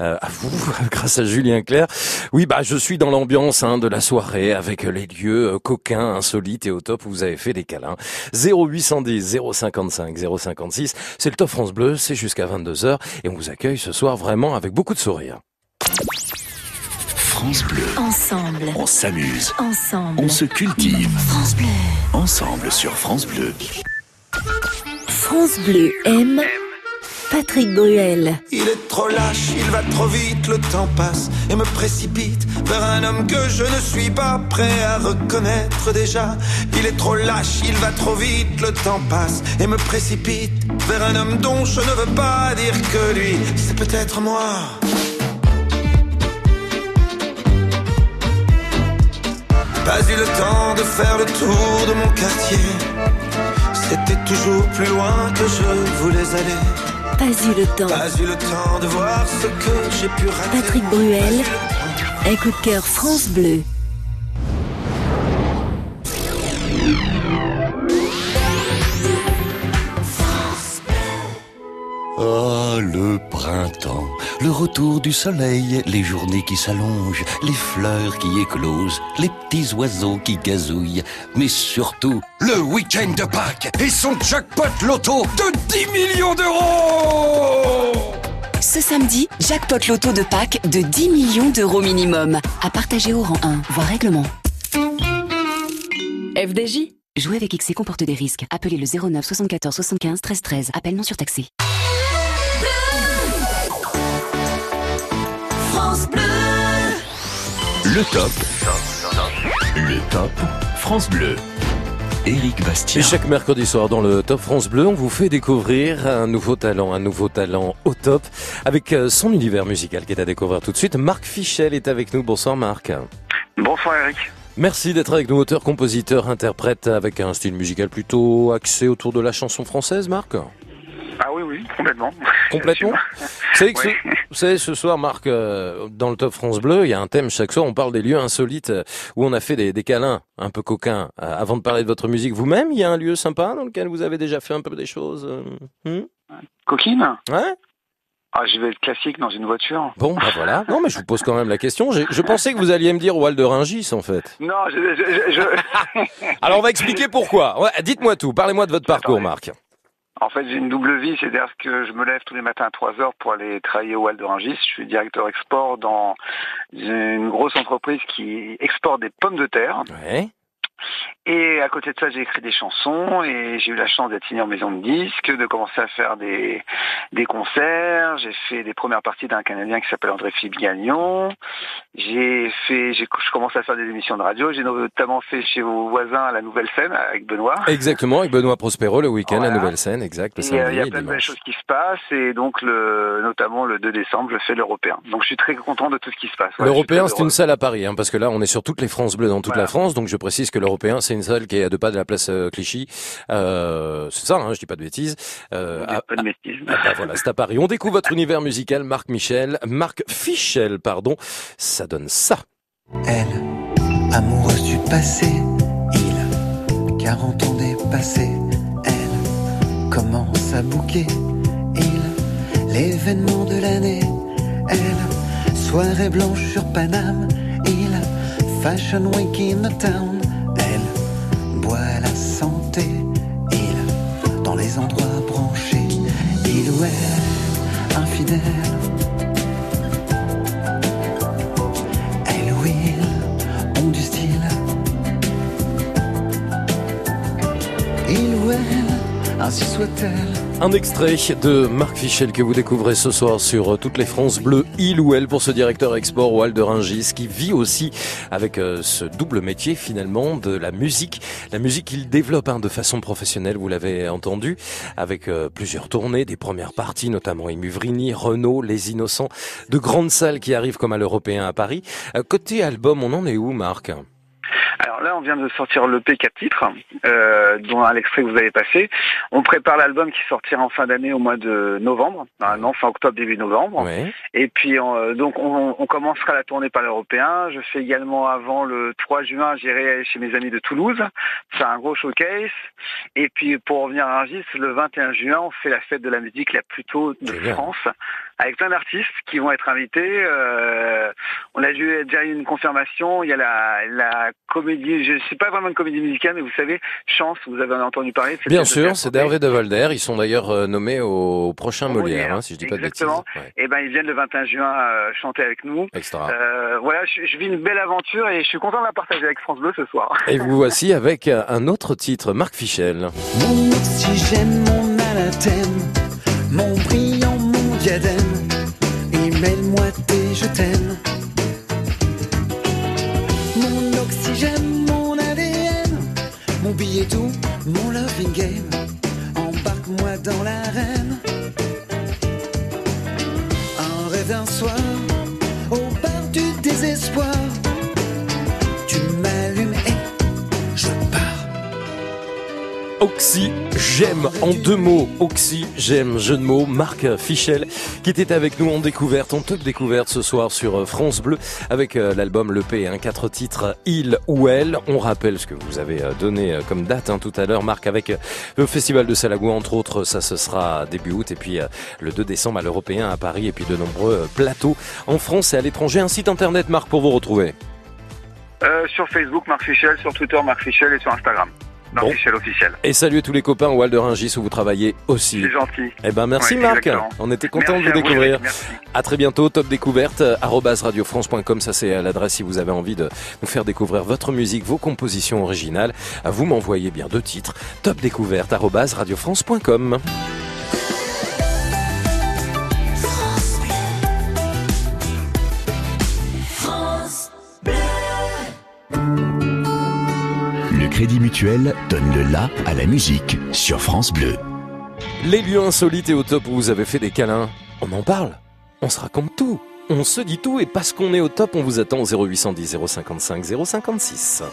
euh, à vous, (laughs) grâce à Julien Clerc. Oui, bah, je suis dans l'ambiance hein, de la soirée, avec les lieux euh, coquins, insolites et au top où vous avez fait des câlins. 0810 055 056, c'est le Top France Bleu, c'est jusqu'à 22h, et on vous accueille ce soir vraiment avec beaucoup de sourires. France Bleu. Ensemble. On s'amuse. Ensemble. On se cultive. France Bleu. Ensemble sur France Bleu. France Bleu aime Patrick Bruel. Il est trop lâche, il va trop vite, le temps passe et me précipite vers un homme que je ne suis pas prêt à reconnaître déjà. Il est trop lâche, il va trop vite, le temps passe et me précipite vers un homme dont je ne veux pas dire que lui, c'est peut-être moi. Pas eu le temps de faire le tour de mon quartier. C'était toujours plus loin que je voulais aller. Pas eu le temps. Pas eu le temps de voir ce que j'ai pu rater. Patrick Bruel. Un coup de cœur France Bleu. Ah, le printemps, le retour du soleil, les journées qui s'allongent, les fleurs qui éclosent, les petits oiseaux qui gazouillent, mais surtout le week-end de Pâques et son jackpot loto de 10 millions d'euros Ce samedi, jackpot loto de Pâques de 10 millions d'euros minimum. À partager au rang 1, voire règlement. FDJ Jouer avec XC comporte des risques. Appelez le 09 74 75 13 13. Appel non surtaxé. Le top. Le top France Bleu. Éric Bastien. Et chaque mercredi soir dans le Top France Bleu, on vous fait découvrir un nouveau talent, un nouveau talent au top, avec euh, son univers musical qui est à découvrir tout de suite. Marc Fichel est avec nous. Bonsoir Marc. Bonsoir Eric. Merci d'être avec nous, auteur, compositeur, interprète, avec un style musical plutôt axé autour de la chanson française, Marc Ah oui, oui, complètement. Complètement Vous savez, que ce, vous savez, ce soir, Marc, euh, dans le Top France Bleu, il y a un thème chaque soir, on parle des lieux insolites euh, où on a fait des, des câlins un peu coquins. Euh, avant de parler de votre musique, vous-même, il y a un lieu sympa dans lequel vous avez déjà fait un peu des choses euh, hmm Coquine? Ouais Ah, je vais être classique dans une voiture. Bon, bah voilà. Non, mais je vous pose quand même la question. J'ai- Je pensais que vous alliez me dire Wal de Ringis, en fait. Non, je... je- je- je- (laughs) Alors, on va expliquer pourquoi. Dites-moi tout. Parlez-moi de votre parcours, Marc. En fait, j'ai une double vie, c'est-à-dire que je me lève tous les matins à 3 heures pour aller travailler au Wal de Rungis. Je suis directeur export dans une grosse entreprise qui exporte des pommes de terre. Et à côté de ça, j'ai écrit des chansons et j'ai eu la chance d'être signé en maison de disques, de commencer à faire des, des concerts. J'ai fait des premières parties d'un Canadien qui s'appelle André Philippe Gagnon. J'ai fait, j'ai, je commence à faire des émissions de radio. J'ai notamment fait chez vos voisins à la Nouvelle Scène avec Benoît. Exactement, avec Benoît Prospero, le week-end à Voilà. Nouvelle-Scène, exact, le Et, euh, samedi Il y a plein de belles choses qui se passent et donc le, notamment le 2 décembre, je fais l'européen. Donc je suis très content de tout ce qui se passe. Ouais, L'européen, c'est une salle à Paris, hein, parce que là, on est sur toutes les France bleues dans toute la France. Donc, je précise que l'européen, c'est une salle qui est à deux pas de la place euh, Clichy. Euh, c'est ça, hein, je dis pas de bêtises. Euh, à- Pas de bêtises. ah bah voilà, c'est à Paris. On découvre votre univers musical, Marc Michel, Marc Fichel, pardon. Ça donne ça. Elle, amoureuse du passé, il, 40 ans dépassés, elle, commence à bouquer, il, l'événement de l'année, elle, soirée blanche sur Paname, il, fashion week in the town, boit la santé, il, dans les endroits branchés, il ou elle, infidèle. Elle ou il ont du style. Il ou elle, ainsi soit-elle. Un extrait de Marc Fichel que vous découvrez ce soir sur toutes les France bleues, il ou elle, pour ce directeur export Wal de Ringis, qui vit aussi avec euh, ce double métier finalement de la musique. La musique qu'il développe hein, de façon professionnelle, vous l'avez entendu, avec euh, plusieurs tournées, des premières parties, notamment Emuvrini, Renault, Les Innocents, de grandes salles qui arrivent comme à l'Européen à Paris. Euh, Côté album, on en est où Marc? Là, on vient de sortir l'EP 4 titres, euh, dont un extrait que vous avez passé. On prépare l'album qui sortira en fin d'année au mois de novembre, normalement fin octobre, début novembre. Et puis euh, donc on, on commencera la tournée par l'Européen. Je fais également avant le 3 juin, j'irai chez mes amis de Toulouse, faire un gros showcase. Et puis pour revenir à Rungis, le 21 juin, on fait la fête de la musique la plus tôt de. France, avec plein d'artistes qui vont être invités. Euh, on a déjà eu une confirmation. Il y a la, la comédie, je sais pas vraiment une comédie musicale, mais vous savez, Chance, vous avez entendu parler. de Bien sûr, c'est d'Hervé de Volder. Ils sont d'ailleurs euh, nommés au prochain Molière, Molière, hein, si je dis pas de bêtises. Exactement. Ouais. Et ben ils viennent le 21 juin euh, chanter avec nous. Extra. Euh, voilà, je, je vis une belle aventure et je suis content de la partager avec France Bleu ce soir. (laughs) Et vous voici avec un autre titre, Marc Fichel. Mon oxygène, mon anathème, mon brillant, mon diadème. Tes je t'aime. Billet doux, mon loving game. Embarque-moi dans l'arène. Un rêve d'un soir, Oxy, j'aime en deux mots. Oxy, j'aime, jeu de mots. Marc Fichel, qui était avec nous en découverte, en top découverte ce soir sur euh, France Bleu, avec euh, l'album Le P, hein, quatre titres, Il ou Elle. On rappelle ce que vous avez euh, donné comme date hein, tout à l'heure, Marc, avec le Festival de Salagou, entre autres, ça ce sera début août, et puis le 2 décembre à l'Européen à Paris, et puis de nombreux plateaux en France et à l'étranger. Un site internet, Marc, pour vous retrouver. Sur Facebook, Marc Fichel, sur Twitter, Marc Fichel et sur Instagram. Bon. Officiel. Et saluer tous les copains au de Rungis où vous travaillez aussi. C'est gentil. Eh ben merci Marc, on était content de vous vous, découvrir. Merci. À très bientôt, top découverte, euh, radiofrance.com, ça c'est euh, l'adresse si vous avez envie de nous faire découvrir votre musique, vos compositions originales. Vous m'envoyez bien deux titres, top découverte, radiofrance.com. Crédit Mutuel donne le la à la musique sur France Bleu. Les lieux insolites et au top où vous avez fait des câlins, on en parle, on se raconte tout. On se dit tout et parce qu'on est au top, on vous attend au 0810 055 056.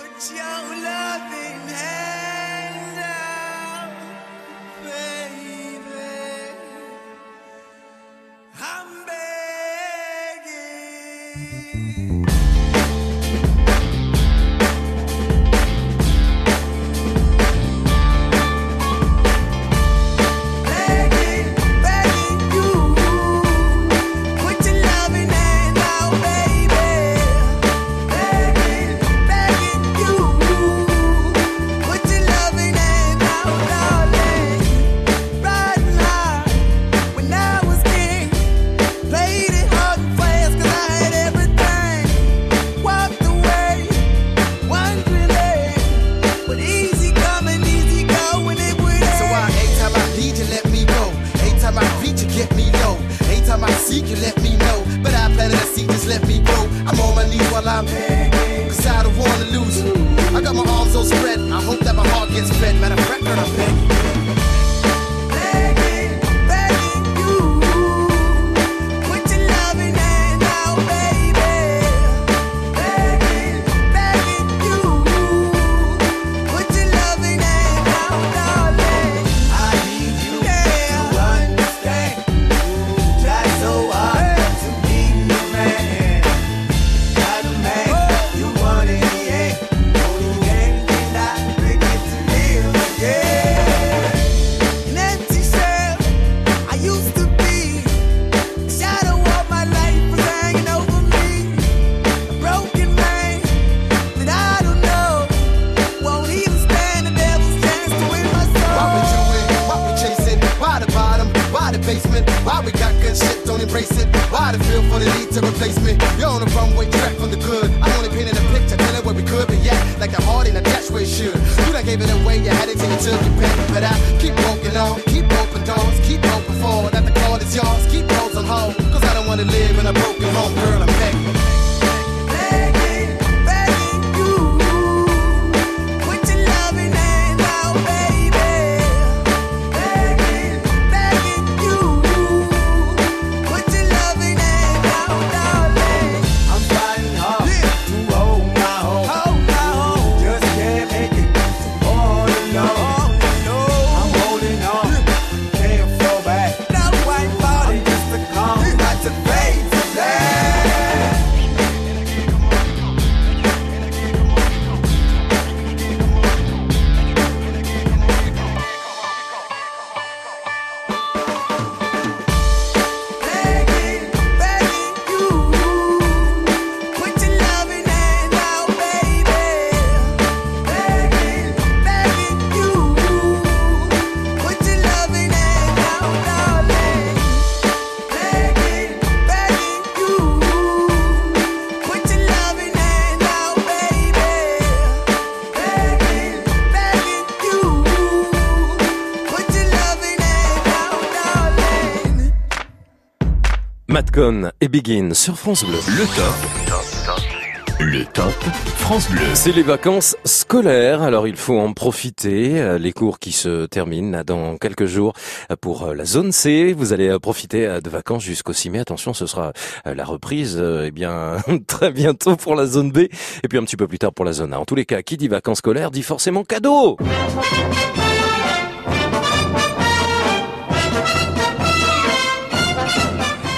Et Begin sur France Bleu. Le top. Le top France Bleu. C'est les vacances scolaires, alors il faut en profiter. Euh, Les cours qui se terminent dans quelques jours euh, pour euh, la zone C. Vous allez profiter de vacances jusqu'au 6 mai. Attention, ce sera la reprise, eh bien, (laughs) très bientôt pour la zone B et puis un petit peu plus tard pour la zone A. En tous les cas, qui dit vacances scolaires dit forcément cadeau.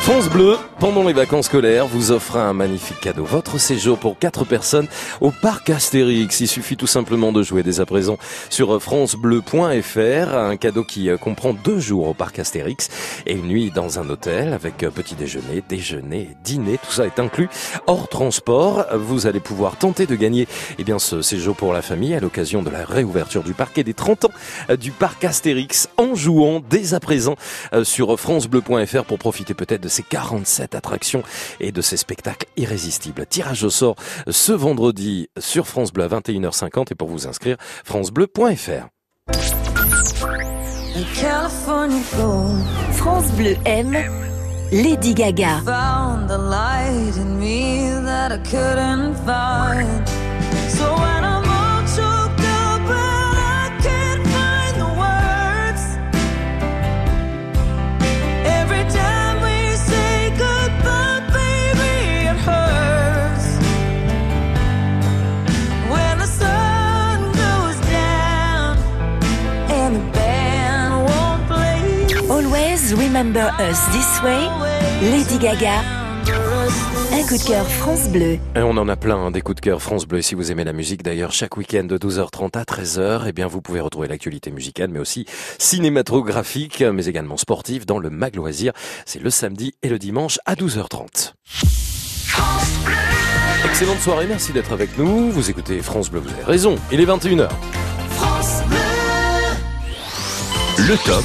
France Bleu, pendant les vacances scolaires, vous offre un magnifique cadeau. Votre séjour pour quatre personnes au parc Astérix. Il suffit tout simplement de jouer dès à présent sur francebleu.fr. Un cadeau qui euh, comprend deux jours au parc Astérix et une nuit dans un hôtel avec euh, petit déjeuner, déjeuner, dîner. Tout ça est inclus hors transport. Vous allez pouvoir tenter de gagner eh bien, ce séjour pour la famille à l'occasion de la réouverture du parc et des 30 ans euh, du parc Astérix en jouant dès à présent sur francebleu.fr pour profiter peut-être de ces 47 attractions et de ces spectacles irrésistibles. Tirage au sort ce vendredi sur France Bleu à 21h50 et pour vous inscrire, francebleu.fr. France Bleu aime Lady Gaga. Remember us this way. Lady Gaga. Un coup de cœur France Bleu. Et on en a plein hein, des coups de cœur France Bleu. Et Si vous aimez la musique, d'ailleurs, chaque week-end de 12h30 à 13h, eh bien, vous pouvez retrouver l'actualité musicale, mais aussi cinématographique, mais également sportive dans le Mag Loisir. C'est le samedi et le dimanche à 12h30. Excellente soirée, merci d'être avec nous. Vous écoutez France Bleu, vous avez raison. Il est 21h. France Bleu. Le top.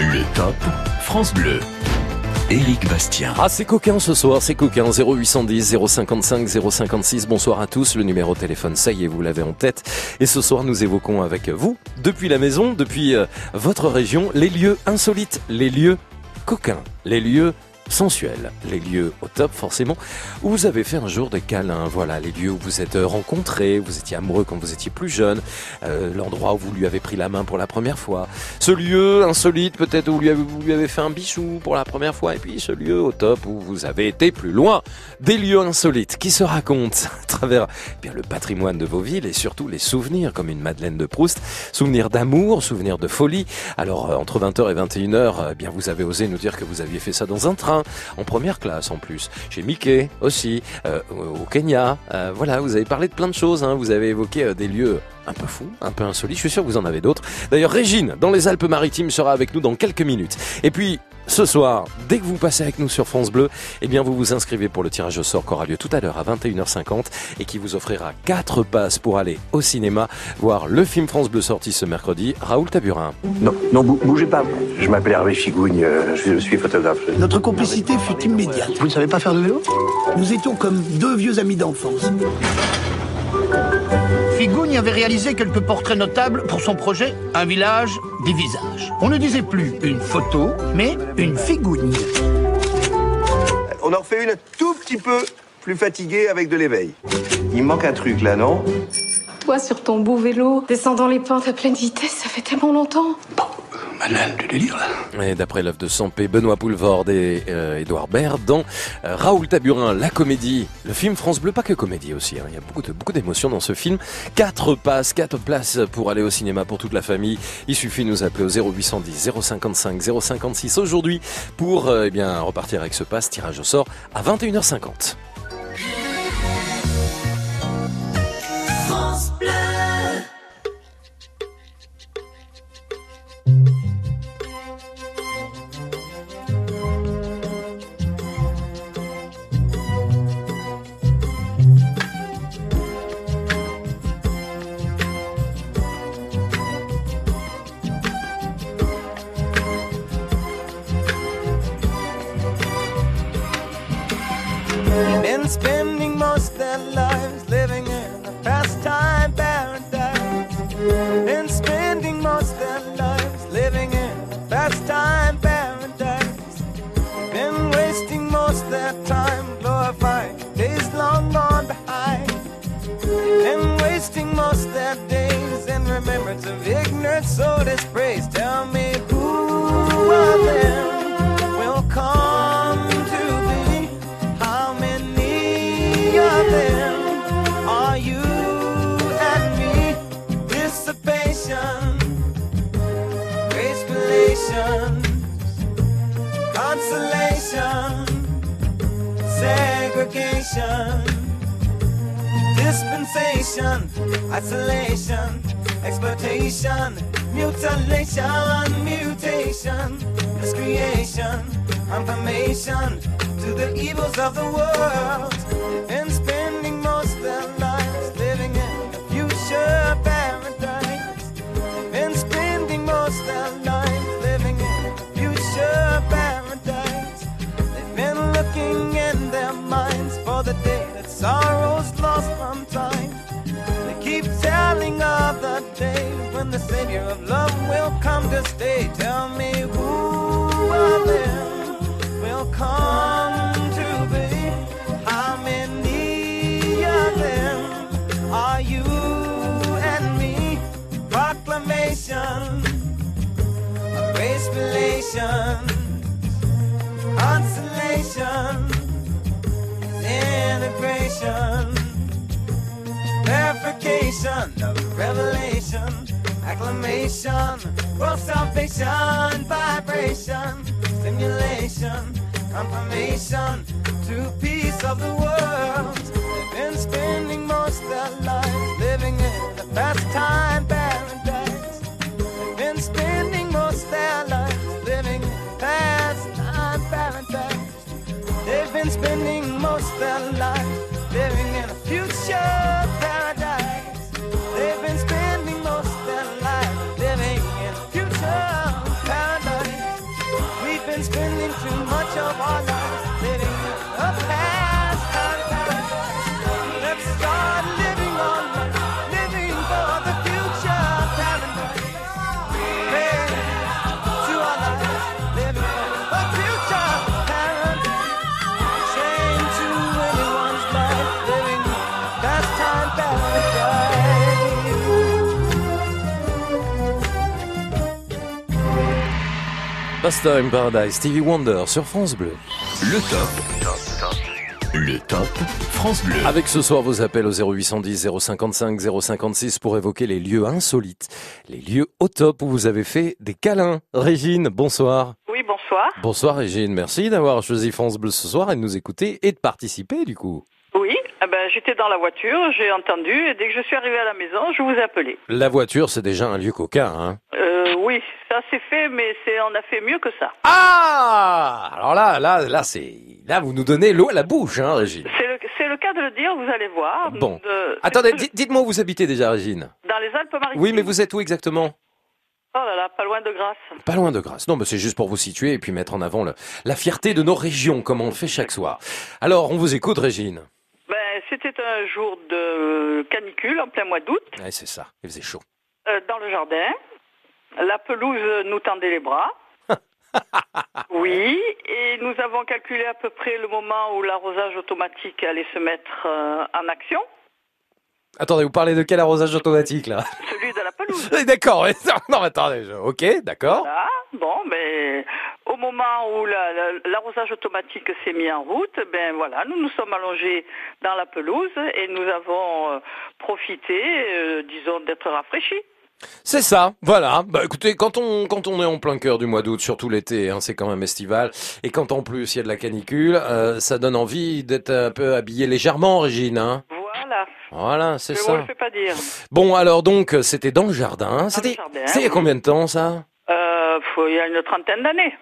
Le top France Bleu. Éric Bastien. Ah, c'est coquin ce soir, c'est coquin. 0810 055 056. Bonsoir à tous. Le numéro de téléphone, ça y est, vous l'avez en tête. Et ce soir, nous évoquons avec vous, depuis la maison, depuis euh, votre région, les lieux insolites, les lieux coquins, les lieux sensuels, les lieux au top forcément, où vous avez fait un jour des câlins, voilà, les lieux où vous êtes euh, rencontrés, vous étiez amoureux quand vous étiez plus jeune, euh, l'endroit où vous lui avez pris la main pour la première fois, ce lieu insolite peut-être où vous lui avez, fait un bichou pour la première fois, et puis ce lieu au top où vous avez été plus loin, des lieux insolites qui se racontent (laughs) à travers eh bien, le patrimoine de vos villes et surtout les souvenirs comme une Madeleine de Proust, souvenirs d'amour, souvenirs de folie. Alors euh, entre 20h et 21h, eh bien vous avez osé nous dire que vous aviez fait ça dans un train, en première classe en plus, chez Mickey aussi, euh, au Kenya. Euh, voilà, vous avez parlé de plein de choses, hein. vous avez évoqué euh, des lieux un peu fous, un peu insolites. Je suis sûr que vous en avez d'autres. D'ailleurs, Régine, dans les Alpes-Maritimes, sera avec nous dans quelques minutes. Et puis, ce soir, dès que vous passez avec nous sur France Bleu, eh bien, vous vous inscrivez pour le tirage au sort qui aura lieu tout à l'heure à 21h50 et qui vous offrira quatre passes pour aller au cinéma voir le film France Bleu sorti ce mercredi, Raoul Taburin. Non, non, bou- bougez pas. Je m'appelle Hervé Figougne, euh, je suis photographe. Notre complicité fut immédiate. Vous ne savez pas faire de vélo? Nous étions comme deux vieux amis d'enfance. Figougne avait réalisé quelques portraits notables pour son projet Un village, des visages. On ne disait plus une photo, mais une figougne. On en refait une un tout petit peu plus fatiguée avec de l'éveil. Il manque un truc là, non? Toi sur ton beau vélo, descendant les pentes à pleine vitesse, ça fait tellement longtemps. Et d'après l'œuvre de Sampé, Benoît Poulvord et euh, Édouard Baird, dans euh, Raoul Taburin, la comédie, le film France Bleu, pas que comédie aussi, hein, il y a beaucoup de beaucoup d'émotions dans ce film. Quatre passes, quatre places pour aller au cinéma pour toute la famille. Il suffit de nous appeler au 0810 055 056 aujourd'hui pour euh, eh bien repartir avec ce passe, tirage au sort à 21h50. been spending most their lives living in a pastime paradise. Been spending most their lives living in a pastime paradise. Been wasting most their time glorifying days long gone behind. Been wasting most their days in remembrance of ignorance, so disgrace. Tell me who I'm dispensation, isolation, exploitation, mutilation, mutation, miscreation, confirmation to the evils of the world, the Savior of love will come to stay. Tell me who of them will come to be? How many of them are you and me? Proclamation, grace relation, consolation, integration, verification of revelation, acclamation, world salvation, vibration, stimulation, confirmation to peace of the world. They've been spending most their lives living in a pastime paradise. They've been spending most their lives living in pastime paradise. They've been spending most their lives Pastime Paradise, Stevie Wonder sur France Bleu. Le top. Le top France Bleu. Avec ce soir vos appels au 0810 055 056 pour évoquer les lieux insolites, les lieux au top où vous avez fait des câlins. Régine, bonsoir. Oui, bonsoir. Bonsoir Régine, merci d'avoir choisi France Bleu ce soir et de nous écouter et de participer du coup. Eh ben, j'étais dans la voiture, j'ai entendu, et dès que je suis arrivée à la maison, je vous ai appelé. La voiture, c'est déjà un lieu coquin, hein Euh, oui, ça c'est fait, mais c'est, on a fait mieux que ça. Ah Alors là, là, là, c'est, là, vous nous donnez l'eau à la bouche, hein, Régine. C'est le, c'est le cas de le dire, vous allez voir. Bon. Euh, Attendez, dites- dites-moi où vous habitez déjà, Régine. Dans les Alpes-Maritimes. Oui, mais vous êtes où exactement? Oh là là, pas loin de Grasse. Pas loin de Grasse. Non, mais c'est juste pour vous situer et puis mettre en avant le- la fierté de nos régions, comme on le fait chaque soir. Alors, on vous écoute, Régine. Ben, c'était un jour de canicule en plein mois d'août, Ouais, c'est ça. Il faisait chaud. euh, dans le jardin. La pelouse nous tendait les bras. (laughs) Oui, et nous avons calculé à peu près le moment où l'arrosage automatique allait se mettre euh, en action, Attendez, vous parlez de quel arrosage automatique, là (laughs) celui de la pelouse. D'accord, non, attendez, je- ok, d'accord. Voilà. Bon, ben, au moment où la- la- l'arrosage automatique s'est mis en route, ben voilà, nous nous sommes allongés dans la pelouse et nous avons euh, profité, euh, disons, d'être rafraîchis. C'est ça, voilà. Bah écoutez, quand on quand on est en plein cœur du mois d'août, surtout l'été, hein, c'est quand même estival, et quand en plus il y a de la canicule, euh, ça donne envie d'être un peu habillé légèrement, Régine. Hein. Voilà, c'est Mais on ça. le fait pas dire. Bon, alors donc, c'était dans le jardin. C'était c'était il y a combien de temps ça? Euh, faut- il y a une trentaine d'années.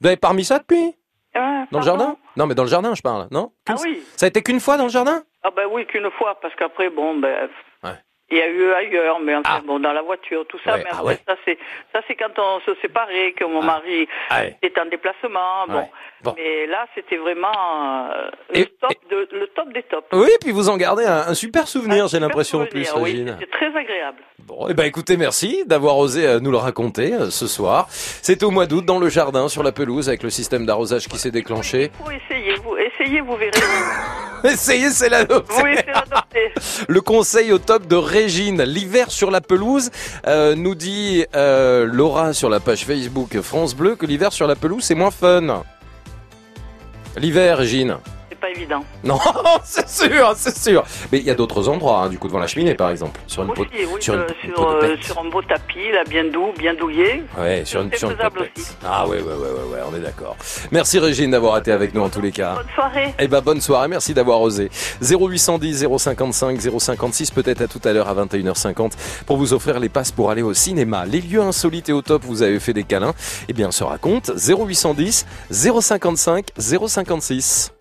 Vous avez pas remis ça depuis? Ouais, Dans le jardin? Non, mais dans le jardin, je parle, non? Ah oui. Ça a été qu'une fois dans le jardin? Ah ben oui, qu'une fois, parce qu'après, bon, ben... Il y a eu ailleurs, mais enfin, bon, dans la voiture, tout ça. Ouais, mais ah ouais. ça, c'est, ça, c'est quand on se séparait, que mon mari Ah était en déplacement. Bon. Mais là, c'était vraiment euh, Et- le, top de, le top des tops. Oui, puis vous en gardez un, un super souvenir, j'ai l'impression en plus, oui, Régine. c'était très agréable. Bon, eh ben écoutez, merci d'avoir osé euh, nous le raconter euh, ce soir. C'était au mois d'août dans le jardin, sur la pelouse, avec le système d'arrosage qui s'est déclenché. Faut essayer, vous, essayez, vous verrez. (laughs) Essayez, c'est l'adopter. Oui, c'est l'adopter. (laughs) Le conseil au top de Régine. L'hiver sur la pelouse, euh, nous dit euh, Laura sur la page Facebook France Bleu que l'hiver sur la pelouse c'est moins fun. L'hiver, Régine. C'est pas évident. (laughs) Non, c'est sûr, c'est sûr. Mais il y a d'autres endroits, hein, du coup devant la cheminée par exemple, sur une peau, oui, sur euh, une euh, un beau tapis, là, bien doux, bien douillé. Ouais, sur une, sur une. Ah ouais, ouais, ouais, ouais, ouais, on est d'accord. Merci Régine d'avoir été avec nous en tous les cas. Bonne soirée. Eh ben bonne soirée, merci d'avoir osé. 0810 055 056 peut-être à tout à l'heure à 21h50 pour vous offrir les passes pour aller au cinéma. Les lieux insolites et au top, vous avez fait des câlins. Eh bien, on se raconte 0810 055 056.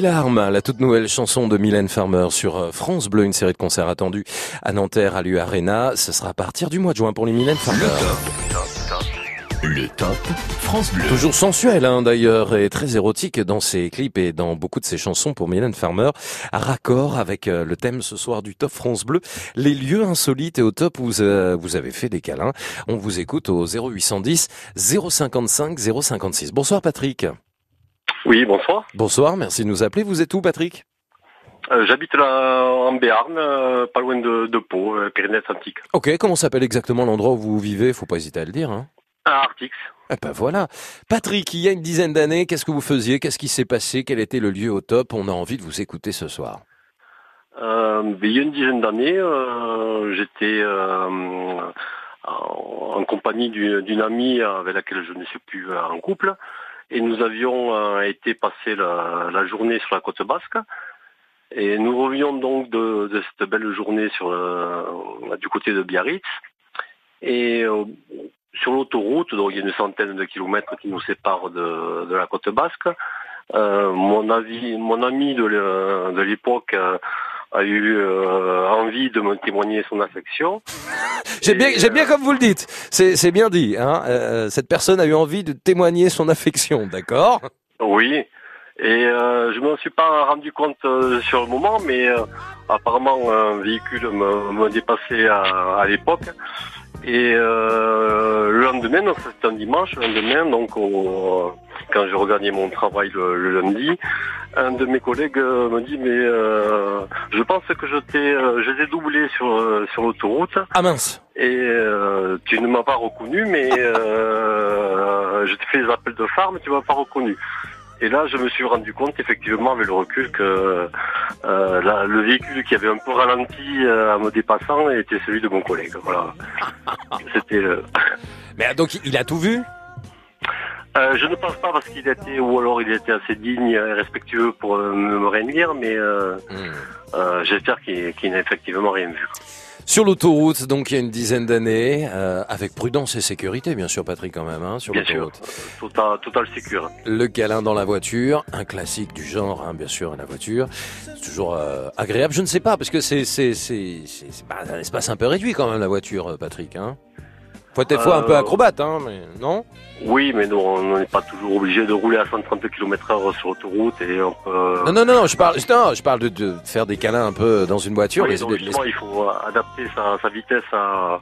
Des larmes, la toute nouvelle chanson de Mylène Farmer sur euh, France Bleu, une série de concerts attendus à Nanterre, à l'U Arena. Ce sera à partir du mois de juin pour les Mylène Farmer. Le top France Bleu. Toujours sensuel hein, d'ailleurs et très érotique dans ses clips et dans beaucoup de ses chansons pour Mylène Farmer, à raccord avec euh, le thème ce soir du Top France Bleu, les lieux insolites et au top où vous, euh, vous avez fait des câlins. On vous écoute au 0810 055 056. Bonsoir Patrick. Oui, bonsoir. Bonsoir, merci de nous appeler. Vous êtes où Patrick Euh, J'habite là en Béarn, euh, pas loin de, de Pau, euh, Pyrénées-Atlantiques. Ok, comment s'appelle exactement l'endroit où vous vivez? Faut pas hésiter à le dire. Hein. À Artix. Eh ben voilà. Patrick, il y a une dizaine d'années, qu'est-ce que vous faisiez? Qu'est-ce qui s'est passé? Quel était le lieu au top? On a envie de vous écouter ce soir. Il y a une dizaine d'années, j'étais en, compagnie du- d'une amie avec laquelle je ne suis plus en couple. Et nous avions euh, été passer la, la journée sur la côte basque. Et nous revenions donc de, de cette belle journée sur le- du côté de Biarritz. Et euh, sur l'autoroute, donc il y a une centaine de kilomètres qui nous séparent de, de la côte basque. euh, mon, avis, mon ami de l'époque euh, a eu euh, envie de me témoigner son affection. (laughs) J'aime bien, bien comme vous le dites. C'est, c'est bien dit. Hein Euh, cette personne a eu envie de témoigner son affection, d'accord? Oui. Et euh, je m'en suis pas rendu compte euh, sur le moment, mais euh, apparemment un véhicule me, me dépassait à, à l'époque. Et euh, le lendemain, donc c'était un dimanche, le lendemain, donc au- quand je regardais mon travail le, le lundi, un de mes collègues euh, me dit mais euh, je pense que je t'ai euh, je t'ai doublé sur sur l'autoroute. Ah mince. Et euh, tu ne m'as pas reconnu, mais euh, (laughs) je t'ai fait des appels de phare, mais tu m'as pas reconnu. Et là, je me suis rendu compte, effectivement, avec le recul, que euh, la- le véhicule qui avait un peu ralenti euh, en me dépassant était celui de mon collègue. Voilà. (laughs) C'était. euh, Mais donc il a tout vu? Euh, je ne pense pas parce qu'il était, ou alors il était assez digne et respectueux pour euh, me, dire, mais euh, euh, j'espère qu'il n'a effectivement rien vu. Sur l'autoroute, donc il y a une dizaine d'années, euh, avec prudence et sécurité, bien sûr, Patrick, quand même, hein, sur Bien sûr, l'autoroute. total, total sécure. Le câlin dans la voiture, un classique du genre, hein, bien sûr, la voiture. C'est toujours euh, agréable. Je ne sais pas, parce que c'est c'est c'est c'est c'est pas un espace un peu réduit quand même la voiture, Patrick. Hein. Faut être fois un peu Euh, acrobate, hein, mais non Oui, mais non, on n'est pas toujours obligé de rouler à 130 km heure sur l'autoroute et on peut... Non, non, non, non, je parle, non, je parle de, de faire des câlins un peu dans une voiture. Oui, mais- donc justement, il faut euh, adapter sa, sa vitesse à,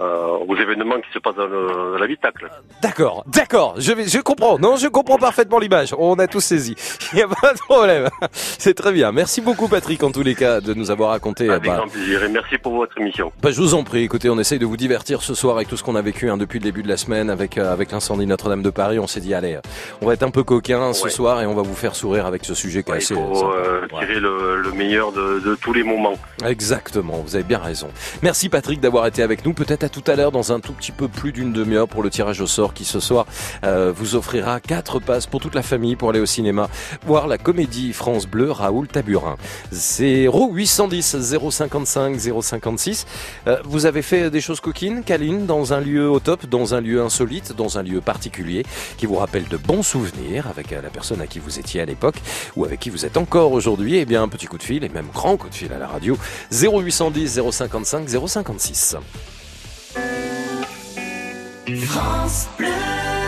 euh, aux événements qui se passent dans, le- dans l'habitacle. D'accord, d'accord, je, vais- je comprends. Non, je comprends parfaitement l'image. On a tous saisi. Il n'y a pas de problème. (laughs) C'est très bien. Merci beaucoup, Patrick, en tous les cas, de nous avoir raconté. Avec bah, grand plaisir et merci pour votre émission. Bah, je vous en prie, écoutez, on essaye de vous divertir ce soir avec tout ce qu'on a vécu hein, depuis le début de la semaine avec euh, avec l'incendie Notre-Dame de Paris. On s'est dit allez, euh, on va être un peu coquin ce Ouais. soir et on va vous faire sourire avec ce sujet qui est Il assez euh, tirer le, le meilleur de, de tous les moments. Exactement, vous avez bien raison. Merci Patrick d'avoir été avec nous. Peut-être à tout à l'heure dans un tout petit peu plus d'une demi-heure pour le tirage au sort qui ce soir euh, vous offrira quatre passes pour toute la famille pour aller au cinéma voir la comédie France Bleu Raoul Taburin. 0 810 055 056. Euh, vous avez fait des choses coquines, câlines, dans un lieu au top, dans un lieu insolite, dans un lieu particulier qui vous rappelle de bons souvenirs avec euh, la personne à qui vous étiez à l'époque ou avec qui vous êtes encore aujourd'hui. Eh bien, un petit coup de fil et même grand coup de fil à la radio 0810 055 056. France Bleu.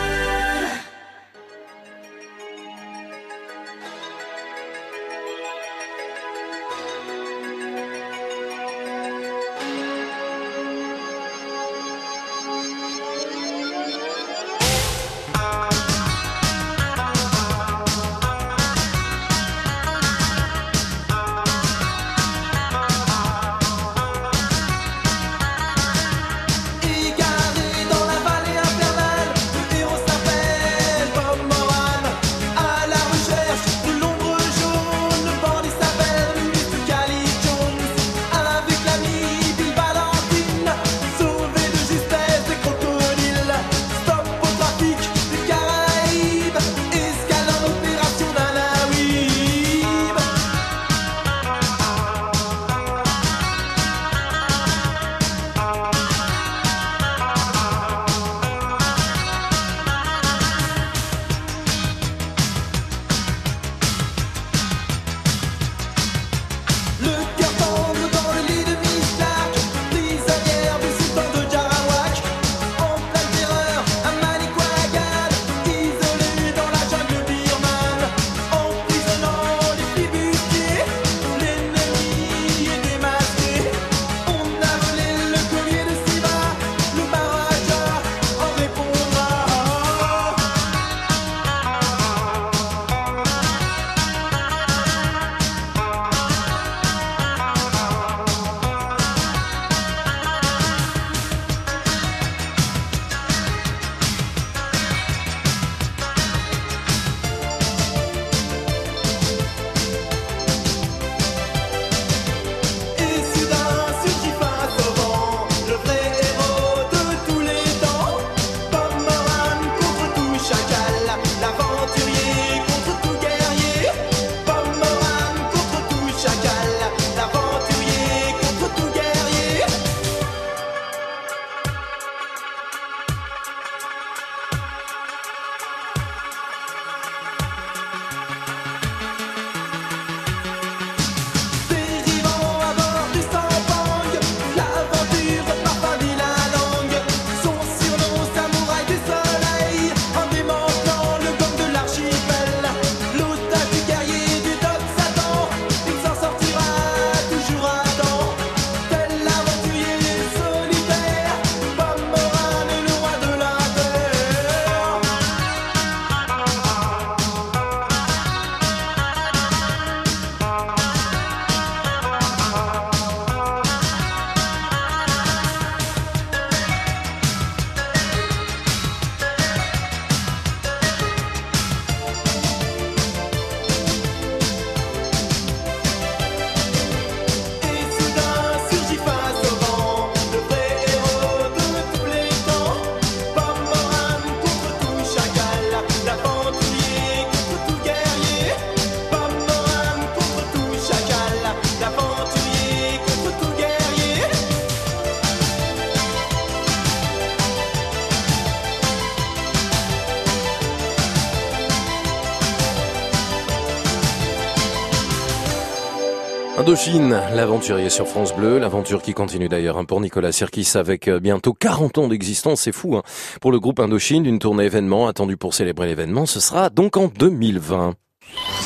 Indochine, l'aventurier sur France Bleu, l'aventure qui continue d'ailleurs hein, pour Nicolas Sirkis avec euh, bientôt 40 ans d'existence, c'est fou. Hein. Pour le groupe Indochine, une tournée événement attendue pour célébrer l'événement, ce sera donc en 2020.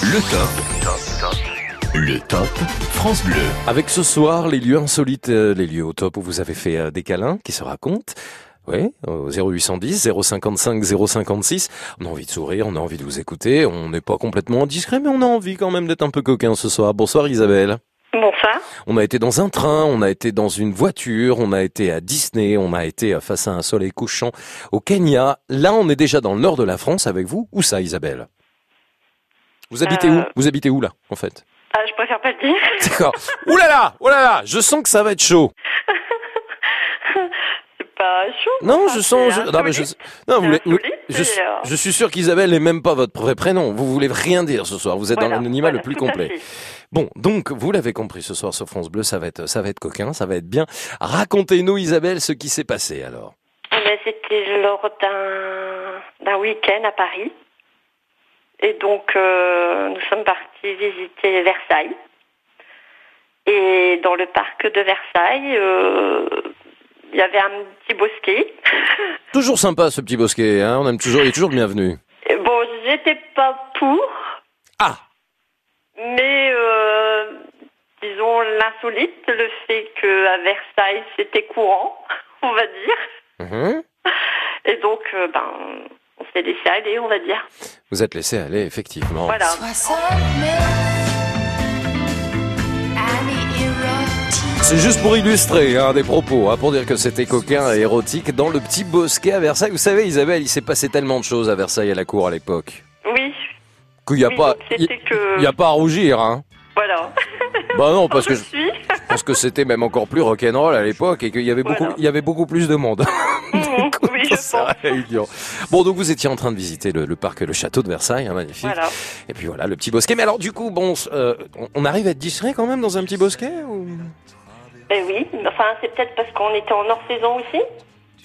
Le top. Le top France Bleu. Avec ce soir les lieux insolites, euh, les lieux au top où vous avez fait euh, des câlins qui se racontent. Oui, au 0810 055 056. On a envie de sourire, on a envie de vous écouter. On n'est pas complètement indiscret, mais on a envie quand même d'être un peu coquin ce soir. Bonsoir Isabelle. Bonsoir. On a été dans un train, on a été dans une voiture, on a été à Disney, on a été euh, face à un soleil couchant au Kenya. Là, on est déjà dans le nord de la France avec vous. Où ça, Isabelle? Vous habitez Euh. où Vous habitez où là, en fait? Ah, je préfère pas le dire. D'accord. Ouh là là, ouh là là, je sens que ça va être chaud. (laughs) C'est pas chaud. Non, enfin, je sens. Je, non, mais je, non, vous, voulez- je, euh, je suis sûr qu'Isabelle n'est même pas votre vrai prénom. Vous voulez rien dire ce soir. Vous êtes dans l'anonymat voilà, le (laughs) plus complet. Bon, donc vous l'avez compris ce soir sur France Bleu, ça va être, ça va être coquin, ça va être bien. Racontez-nous, Isabelle, ce qui s'est passé alors. Eh ben, C'était lors d'un d'un week-end à Paris. Et donc, euh, nous sommes partis visiter Versailles. Et dans le parc de Versailles, euh, il y avait un petit bosquet. (laughs) Toujours sympa ce petit bosquet, hein. On aime toujours, il est toujours bienvenu. Et bon, j'étais pas pour. Ah. Mais euh, disons l'insolite, le fait qu'à Versailles c'était courant, (laughs) on va dire. Mhm. Et donc, euh, ben, on s'est laissé aller, on va dire. Vous êtes laissé aller, effectivement. Voilà. C'est juste pour illustrer hein, des propos, hein, pour dire que c'était coquin et érotique dans le petit bosquet à Versailles. Vous savez, Isabelle, il s'est passé tellement de choses à Versailles à la cour à l'époque. Oui, Qu'il n'y a Oui, pas, donc c'était que- il y a pas à rougir, hein. voilà. Bah non, parce que je pense que c'était même encore plus rock'n'roll à l'époque et qu'il y avait beaucoup, il y avait beaucoup plus de monde. (laughs) oui, je Ça pense. réunion. Bon, donc vous étiez en train de visiter le, le parc, le château de Versailles, hein, magnifique. Voilà. Et puis voilà, le petit bosquet. Mais alors, du coup, bon, euh, on- arrive à être distrait quand même dans un petit bosquet ou... Ben oui, enfin, c'est peut-être parce qu'on était en hors-saison aussi.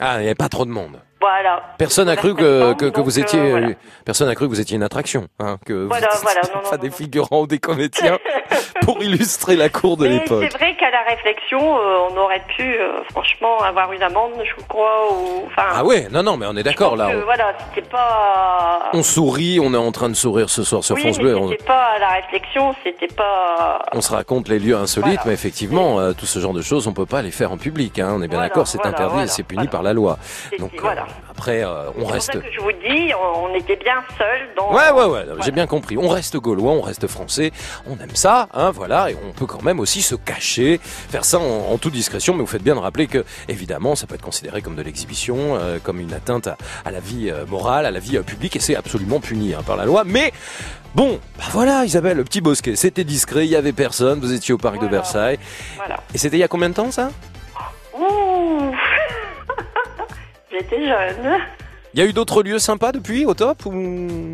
Ah, il n'y avait pas trop de monde. Voilà. Personne n'a cru que, que, que vous euh, étiez, voilà. personne n'a cru que vous étiez une attraction, hein, que Voilà, vous voilà, étiez (laughs) non, non, pas des figurants ou des comédiens (laughs) pour illustrer la cour de l'époque. c'est vrai qu'à la réflexion, euh, on aurait pu, euh, franchement, avoir une amende, je crois, ou. Ah ouais, non, non, mais on est d'accord là. que, On, voilà, c'était pas. on sourit, on est en train de sourire ce soir sur oui, France Bleu. On, c'était pas à la réflexion, c'était pas. on se raconte les lieux insolites, mais effectivement, tout ce genre de choses, on peut pas les faire en public. Hein, on est bien d'accord, c'est interdit et c'est puni par la loi. Donc euh, voilà. Après, euh, on C'est pour reste. ça que je vous dis, on, était bien seuls dans. Ouais, ouais, ouais, j'ai bien compris. On reste gaulois, on reste français, on aime ça, hein, voilà, et on peut quand même aussi se cacher, faire ça en, en toute discrétion, mais vous faites bien de rappeler que, évidemment, ça peut être considéré comme de l'exhibition, euh, comme une atteinte à, à la vie euh, morale, à la vie publique, et c'est absolument puni hein, par la loi, mais bon, bah voilà, Isabelle, le petit bosquet, c'était discret, il y avait personne, vous étiez au parc de Versailles, Voilà. et c'était il y a combien de temps ça? Ouh J'étais jeune. Il y a eu d'autres lieux sympas depuis, au top ou...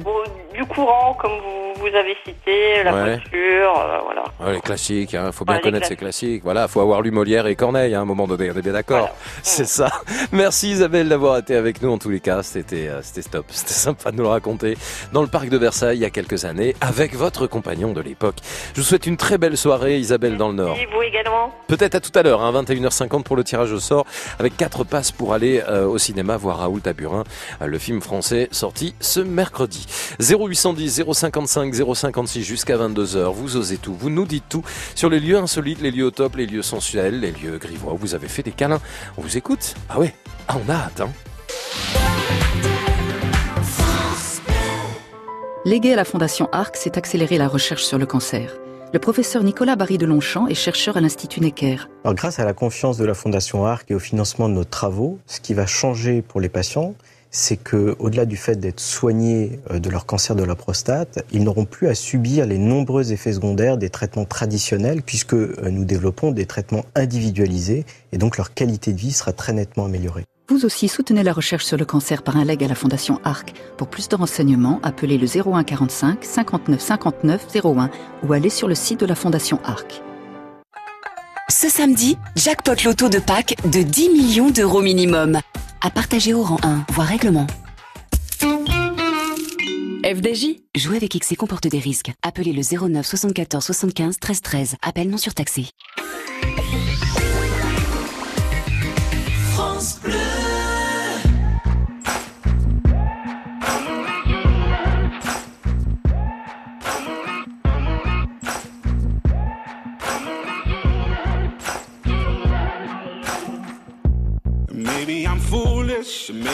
Bon, du courant, comme vous, vous avez cité, la Ouais. voiture, euh, voilà. Ouais, les classiques, hein, faut bien Ouais, connaître ces classiques. Voilà, faut avoir lu Molière et Corneille hein, à un moment donné, on est bien d'accord. (laughs) C'est ça. Merci Isabelle d'avoir été avec nous en tous les cas, c'était euh, c'était stop, (laughs) c'était sympa de nous le raconter dans le parc de Versailles il y a quelques années avec votre compagnon de l'époque. Je vous souhaite une très belle soirée Isabelle dans le Nord. Et vous également Peut-être à tout à l'heure, hein, 21h50 pour le tirage au sort, avec quatre passes pour aller euh, au cinéma voir Raoul Taburin, le film français sorti ce mercredi. 0810 055 056 jusqu'à 22h, vous osez tout, vous nous dites tout sur les lieux insolites, les lieux au top, les lieux sensuels, les lieux grivois où vous avez fait des câlins. On vous écoute Ah ouais, ah on a hâte hein Légué à la Fondation ARC, c'est accélérer la recherche sur le cancer. Le professeur Nicolas Barry de Longchamp est chercheur à l'Institut Necker. Alors, grâce à la confiance de la Fondation ARC et au financement de nos travaux, ce qui va changer pour les patients, c'est que, au-delà du fait d'être soignés euh, de leur cancer de la prostate, ils n'auront plus à subir les nombreux effets secondaires des traitements traditionnels, puisque euh, nous développons des traitements individualisés, et donc leur qualité de vie sera très nettement améliorée. Vous aussi soutenez la recherche sur le cancer par un leg à la Fondation ARC. Pour plus de renseignements, appelez le 01 45 59 59 01 ou allez sur le site de la Fondation ARC. Ce samedi, jackpot loto de Pâques de 10 millions d'euros minimum. À partager au rang 1, voire règlement. FDJ Jouer avec XC comporte des risques. Appelez le 09 74 75 13 13. Appel non surtaxé. France Bleu.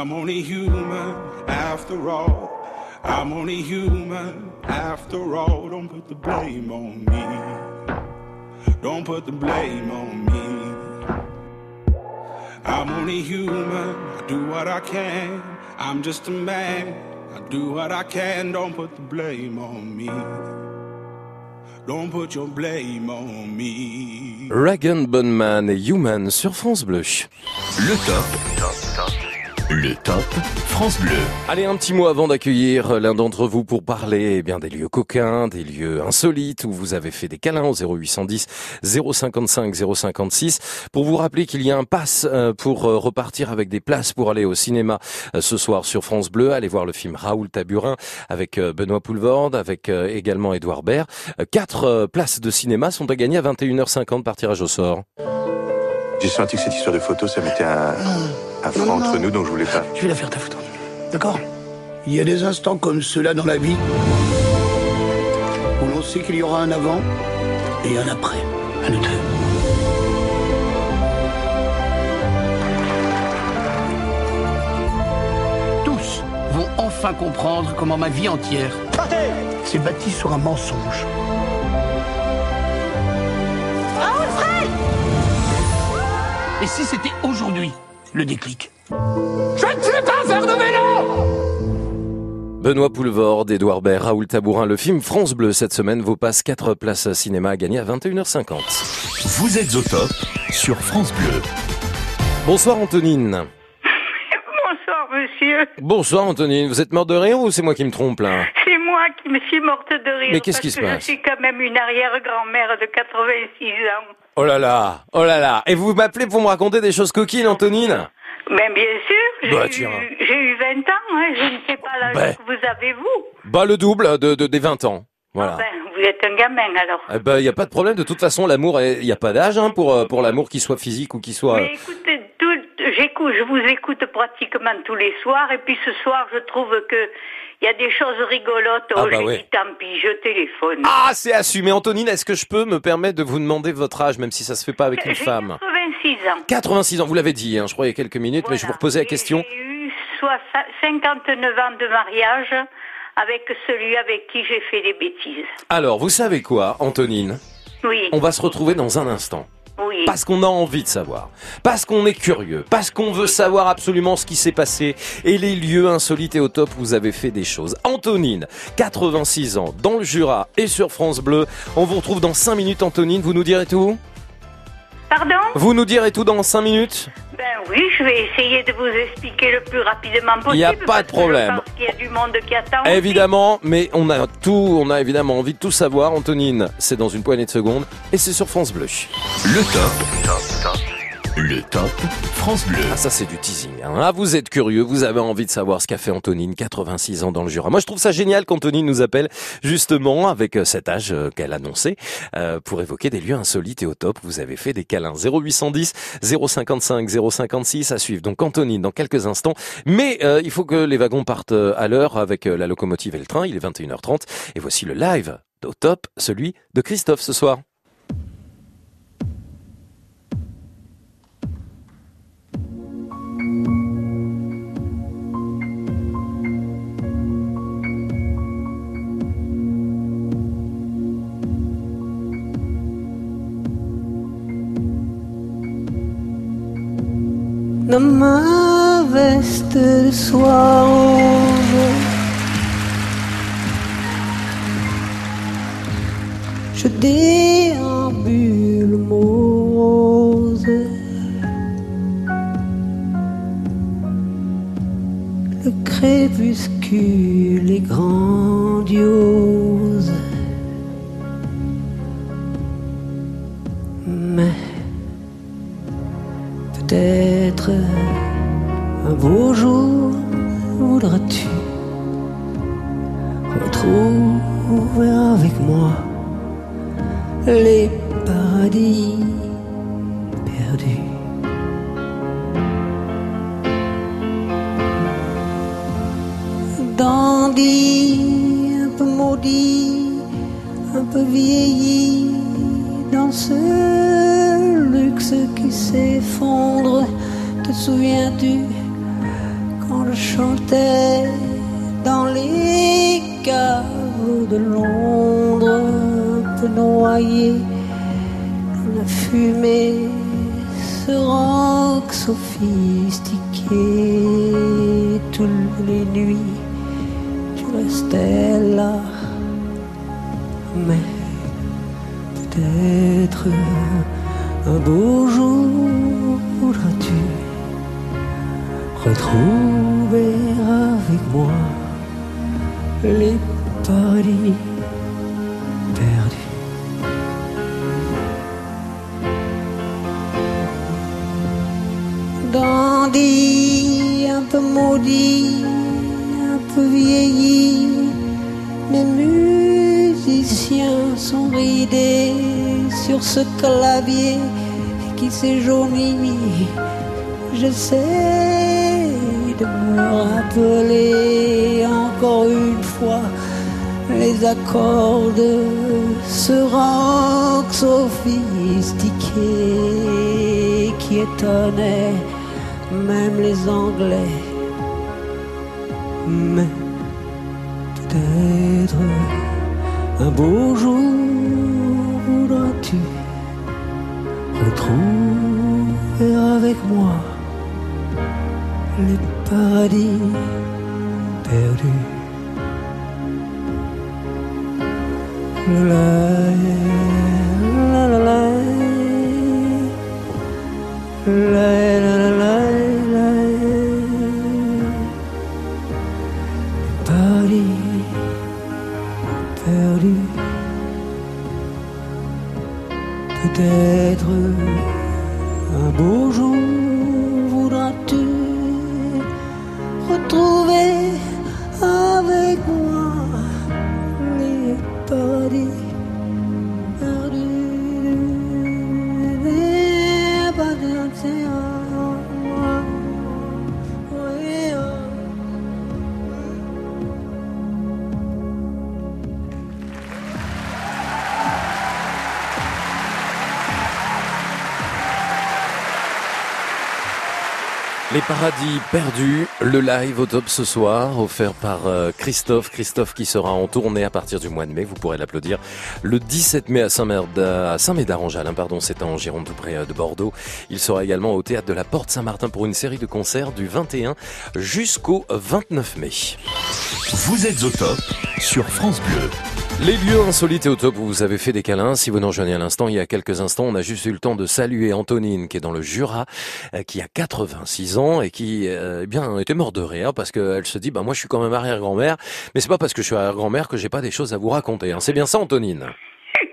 I'm only human after all. I'm only human after all. Don't put the blame on me. Don't put the blame on me. I'm only human. I do what I can. I'm just a man. I do what I can. Don't put the blame on me. Don't put your blame on me. Reagan Bonman et Human sur France Bleu. Le top. Le top France Bleu. Allez, un petit mot avant d'accueillir l'un d'entre vous pour parler eh bien des lieux coquins, des lieux insolites où vous avez fait des câlins au 0810 055 056 pour vous rappeler qu'il y a un pass euh, pour euh, repartir avec des places pour aller au cinéma euh, ce soir sur France Bleu, allez voir le film Raoul Taburin avec Benoît Poulvorde, avec également Édouard Baird. Quatre places de cinéma sont à gagner à 21h50 par tirage au sort. J'ai senti que cette histoire de photo, ça mettait un, un frein Non, non. entre nous, donc je voulais pas. Je vais la faire ta photo. D'accord Il y a des instants comme ceux-là dans la vie où l'on sait qu'il y aura un avant et un après. Un auteur. Tous vont enfin comprendre comment ma vie entière s'est bâtie sur un mensonge. Et si c'était aujourd'hui le déclic Je ne sais pas faire de vélo Benoît Poulvorde, Édouard Baird, Raoul Tabourin, le film France Bleu cette semaine vous passe 4 places cinéma à gagner à 21h50. Vous êtes au top sur France Bleu. Bonsoir Antonine. Bonsoir, monsieur. Bonsoir Antonine, vous êtes morte de rire ou c'est moi qui me trompe là? C'est moi qui me suis morte de rire. Mais qu'est-ce qui se passe Je suis quand même une arrière-grand-mère de 86 ans. Oh là là, oh là là. Et vous m'appelez pour me raconter des choses coquines Antonine? Bien sûr, j'ai Bah, j'ai eu 20 ans, hein, je ne sais pas l'âge Ben. que vous avez, vous. Bah le double de, de- des 20 ans. Voilà. Ben, vous êtes un gamin, alors. Eh ben, il n'y a pas de problème. De toute façon, l'amour, il n'y a pas d'âge hein, pour, euh, pour l'amour, qu'il soit physique ou qu'il soit... Mais écoutez, tout- j'écoute, je vous écoute pratiquement tous les soirs, et puis ce soir, je trouve que il y a des choses rigolotes. Ah oh, bah j'ai ouais. dit, tant pis, je téléphone. Ah, c'est assumé. Antonine, est-ce que je peux me permettre de vous demander votre âge, même si ça se fait pas avec une femme 86 ans. 86 ans, vous l'avez dit, hein, je crois, il y a quelques minutes, mais je vous reposais la question. J'ai eu soix- 59 ans de mariage avec celui avec qui j'ai fait des bêtises. Alors, vous savez quoi, Antonine? Oui. On va se retrouver dans un instant. Parce qu'on a envie de savoir, parce qu'on est curieux, parce qu'on veut savoir absolument ce qui s'est passé. Et les lieux insolites et au top où vous avez fait des choses. Antonine, 86 ans, dans le Jura et sur France Bleu. On vous retrouve dans 5 minutes, Antonine, vous nous direz tout Pardon Vous nous direz tout dans 5 minutes Ben oui, je vais essayer de vous expliquer le plus rapidement possible. Il y a pas de problème. Je pense qu'il y a du monde qui attend. Évidemment, mais on a tout, on a évidemment envie de tout savoir. Antonine, c'est dans une poignée de secondes et c'est sur France Bleu. Le top. Le top France Bleu. Ah, ça c'est du teasing. hein. Ah, vous êtes curieux, vous avez envie de savoir ce qu'a fait Antonine, 86 ans dans le Jura. Moi je trouve ça génial qu'Antonine nous appelle justement avec euh, cet âge euh, qu'elle annonçait euh, pour évoquer des lieux insolites et au top. Vous avez fait des câlins 0810 055 056 à suivre. Donc Antonine dans quelques instants. Mais euh, il faut que les wagons partent euh, à l'heure avec la locomotive et le train. Il est 21h30 et voici le live au top, celui de Christophe ce soir. Dans ma veste de soie rose. Je déambule morose. Le crépuscule est grandiose. Mais Peut-être un beau jour voudras-tu retrouver avec moi les fumée, ce rock sophistiqué, toutes les nuits, tu restais là, mais peut-être un beau jour voudras-tu retrouver avec moi les qui s'est jauni. J'essaie de me rappeler encore une fois les accords de ce rock sophistiqué qui étonnait même les Anglais. Mais peut-être un beau jour hari paradis perdus, le live au top ce soir, offert par euh, Christophe. Christophe qui sera en tournée à partir du mois de mai. Vous pourrez l'applaudir le 17 mai à Saint-Médard, à Saint-Médard en Jalles, hein, pardon, c'est en Gironde tout près euh, de Bordeaux. Il sera également au théâtre de la Porte Saint-Martin pour une série de concerts du 21 jusqu'au 29 mai. Vous êtes au top sur France Bleu. Les lieux insolites et au top où vous avez fait des câlins. Si vous nous rejoignez à l'instant, il y a quelques instants, on a juste eu le temps de saluer Antonine qui est dans le Jura, euh, qui a 86 ans et qui, euh, eh bien, était morte de rire parce qu'elle se dit, bah moi je suis quand même arrière-grand-mère, mais c'est pas parce que je suis arrière-grand-mère que j'ai pas des choses à vous raconter. hein. C'est bien ça, Antonine? (laughs)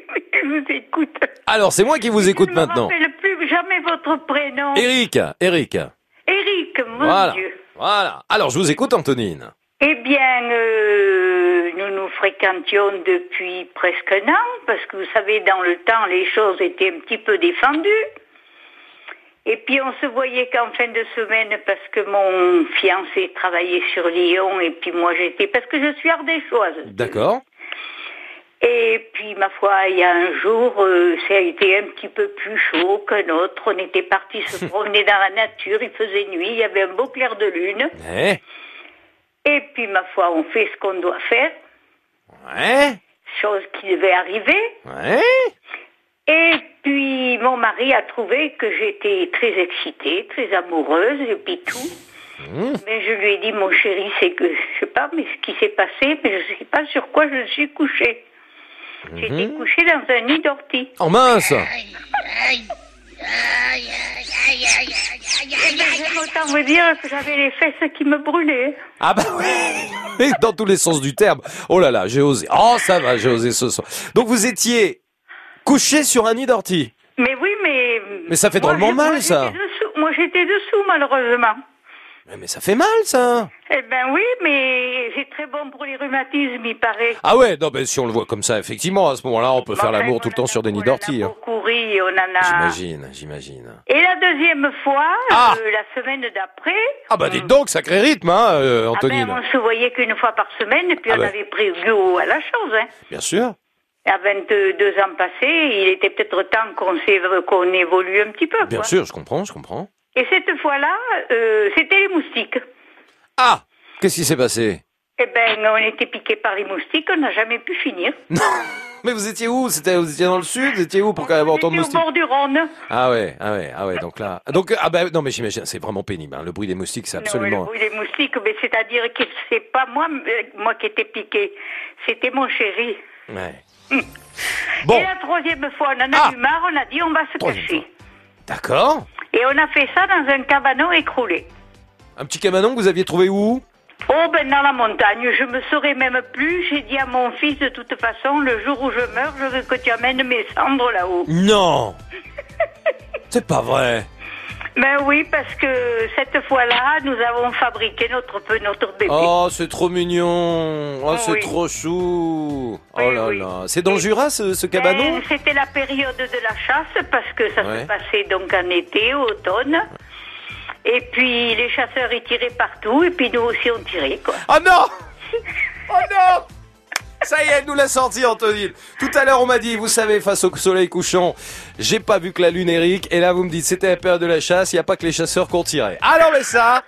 Je vous écoute. Alors c'est moi qui vous écoute maintenant. Je ne plus jamais votre prénom. Eric, Eric. Eric, mon Voilà, Dieu. voilà. Alors je vous écoute, Antonine. Eh bien, euh, fréquentions depuis presque un an, parce que vous savez, dans le temps, les choses étaient un petit peu défendues. Et puis on se voyait qu'en fin de semaine, parce que mon fiancé travaillait sur Lyon, et puis moi j'étais, parce que je suis ardéchoise. D'accord. Et puis, ma foi, il y a un jour, euh, ça a été un petit peu plus chaud qu'un autre. On était partis se (laughs) promener dans la nature, il faisait nuit, il y avait un beau clair de lune. Eh Et puis, ma foi, on fait ce qu'on doit faire, Ouais. chose qui devait arriver. Ouais. Et puis, mon mari a trouvé que j'étais très excitée, très amoureuse, et puis tout. Mmh. Mais je lui ai dit, mon chéri, c'est que, je sais pas, mais ce qui s'est passé, mais je sais pas sur quoi je suis couchée. J'étais Mhm. couchée dans un nid d'ortie. Oh mince autant vous dire que j'avais les fesses qui me brûlaient. Ah bah (laughs) oui Dans tous les sens du terme. Oh là là, j'ai osé. Oh ça va, j'ai osé ce soir. Donc vous étiez couché sur un nid d'ortie. Mais oui, mais... Mais ça fait moi, drôlement moi, mal, ça. dessous- Moi, j'étais dessous, malheureusement. Mais, ça fait mal ça Eh ben oui, mais c'est très bon pour les rhumatismes, il paraît. Ah ouais, non mais si on le voit comme ça, effectivement, à ce moment-là, on peut faire l'amour tout le temps sur des nids d'ortie. hein. Courir, on en a... J'imagine, j'imagine. Et la deuxième fois, Ah euh, la semaine d'après, Ah bah dites donc, sacré rythme, hein, euh, ah ben, on se voyait qu'une fois par semaine, et puis Ah on ben. avait pris goût à la chose. Hein. Bien sûr. Et À 22 ans passés, il était peut-être temps qu'on qu'on évolue un petit peu. Bien quoi. sûr, je comprends, je comprends. Et cette fois-là, euh, c'était les moustiques. Ah Qu'est-ce qui s'est passé? Eh ben, on était piqués par les moustiques, on n'a jamais pu finir. (laughs) Mais vous étiez où? C'était vous étiez dans le sud? Vous étiez où pour avoir autant de C'était au moustiques? bord du Rhône. Ah ouais, ah ouais, ah ouais. Donc là, donc ah bah non mais j'imagine, c'est vraiment pénible. hein. Le bruit des moustiques, c'est Non, le absolument. bruit des moustiques, mais c'est-à-dire que c'est pas moi, euh, moi qui étais piqué, c'était mon chéri. Ouais. Et la troisième fois, on en a eu marre, on a dit on va se cacher. D'accord. Et on a fait ça dans un cabanon écroulé. Un petit cabanon que vous aviez trouvé où? Oh ben dans la montagne, je me saurais même plus. J'ai dit à mon fils de toute façon, le jour où je meurs, je veux que tu amènes mes cendres là-haut. Non. (laughs) C'est pas vrai. Ben oui, parce que cette fois-là, nous avons fabriqué notre notre bébé. Oh, c'est trop mignon. Oh, c'est Oui. trop chou. Oh là là. C'est dans le Jura ce, ce cabanon Ben, C'était la période de la chasse parce que ça Ouais. se passait donc en été, automne. Et puis les chasseurs ils tiraient partout et puis nous aussi on tirait quoi. (laughs) Oh non Oh non Ça y est, elle nous l'a sorti, Antonine. Tout à l'heure, on m'a dit, vous savez, face au soleil couchant, j'ai pas vu que la lune Eric. Et là, vous me dites, c'était la période de la chasse, il n'y a pas que les chasseurs qu'on tirait. Alors, mais ça,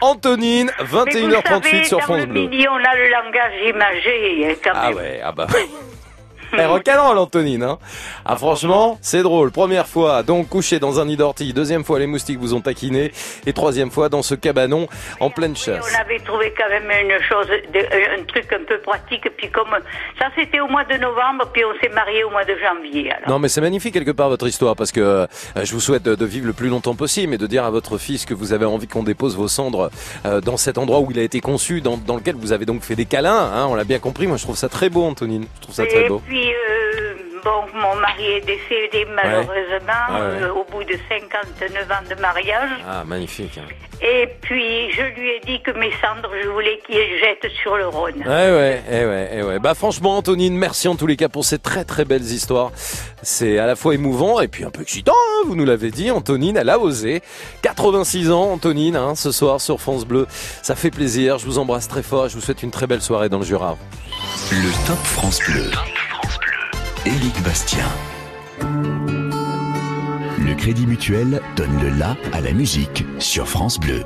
Antonine, Mais vous 21h38 savez, sur France le Bleu. on a le langage imagé quand Ah même. ouais, ah bah (laughs) oui. Elle recadre l'Antonine, hein. Ah franchement, c'est drôle. Première fois, donc couché dans un nid d'ortie. Deuxième fois, les moustiques vous ont taquiné. Et troisième fois, dans ce cabanon en pleine chasse. On avait trouvé quand même une chose, de- un truc un peu pratique. Puis comme ça, c'était au mois de novembre, puis on s'est marié au mois de janvier. Alors. Non mais c'est magnifique quelque part votre histoire parce que euh, je vous souhaite de, vivre le plus longtemps possible et de dire à votre fils que vous avez envie qu'on dépose vos cendres euh, dans cet endroit où il a été conçu, dans, dans lequel vous avez donc fait des câlins, hein, on l'a bien compris, moi je trouve ça très beau Antonine, je trouve ça très beau. puis, euh, bon, mon mari est décédé malheureusement Ah ouais. euh, au bout de 59 ans de mariage. Ah, magnifique. hein. Et puis, je lui ai dit que mes cendres, je voulais qu'il les jette sur le Rhône. Ouais, ouais, eh ouais, eh ouais. Bah, franchement, Antonine, merci en tous les cas pour ces très très belles histoires. C'est à la fois émouvant et puis un peu excitant, hein, vous nous l'avez dit. Antonine, elle a osé. 86 ans, Antonine, hein, ce soir sur France Bleu. Ça fait plaisir. Je vous embrasse très fort et je vous souhaite une très belle soirée dans le Jura. Le Top France Bleu. Éric Bastien. Le Crédit Mutuel donne le la à la musique sur France Bleu.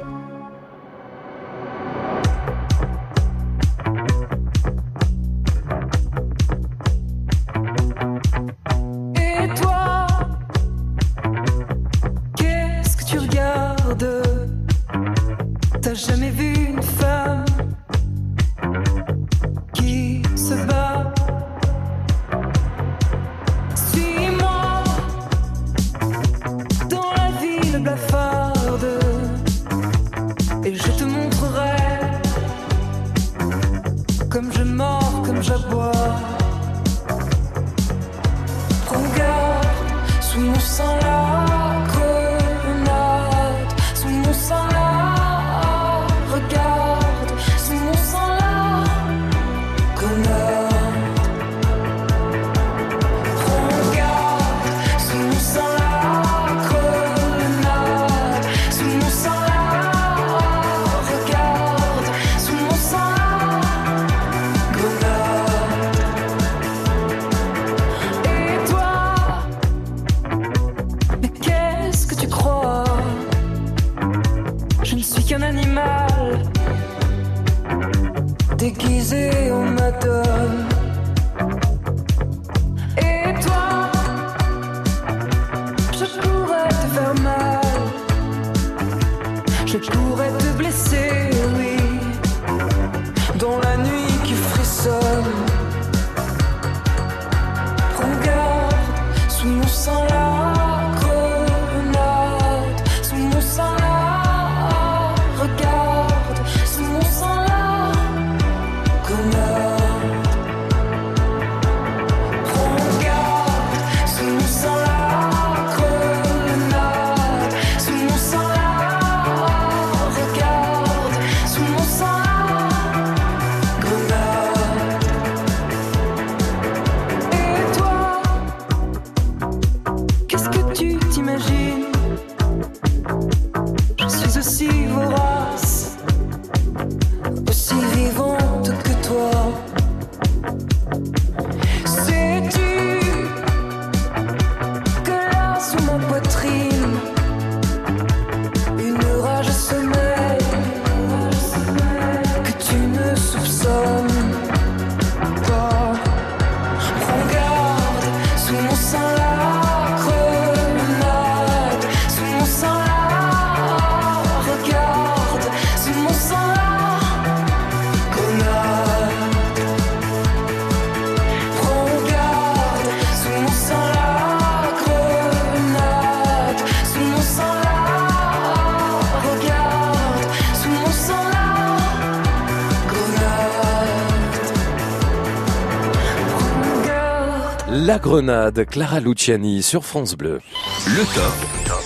La Grenade, Clara Luciani sur France Bleu. Le top.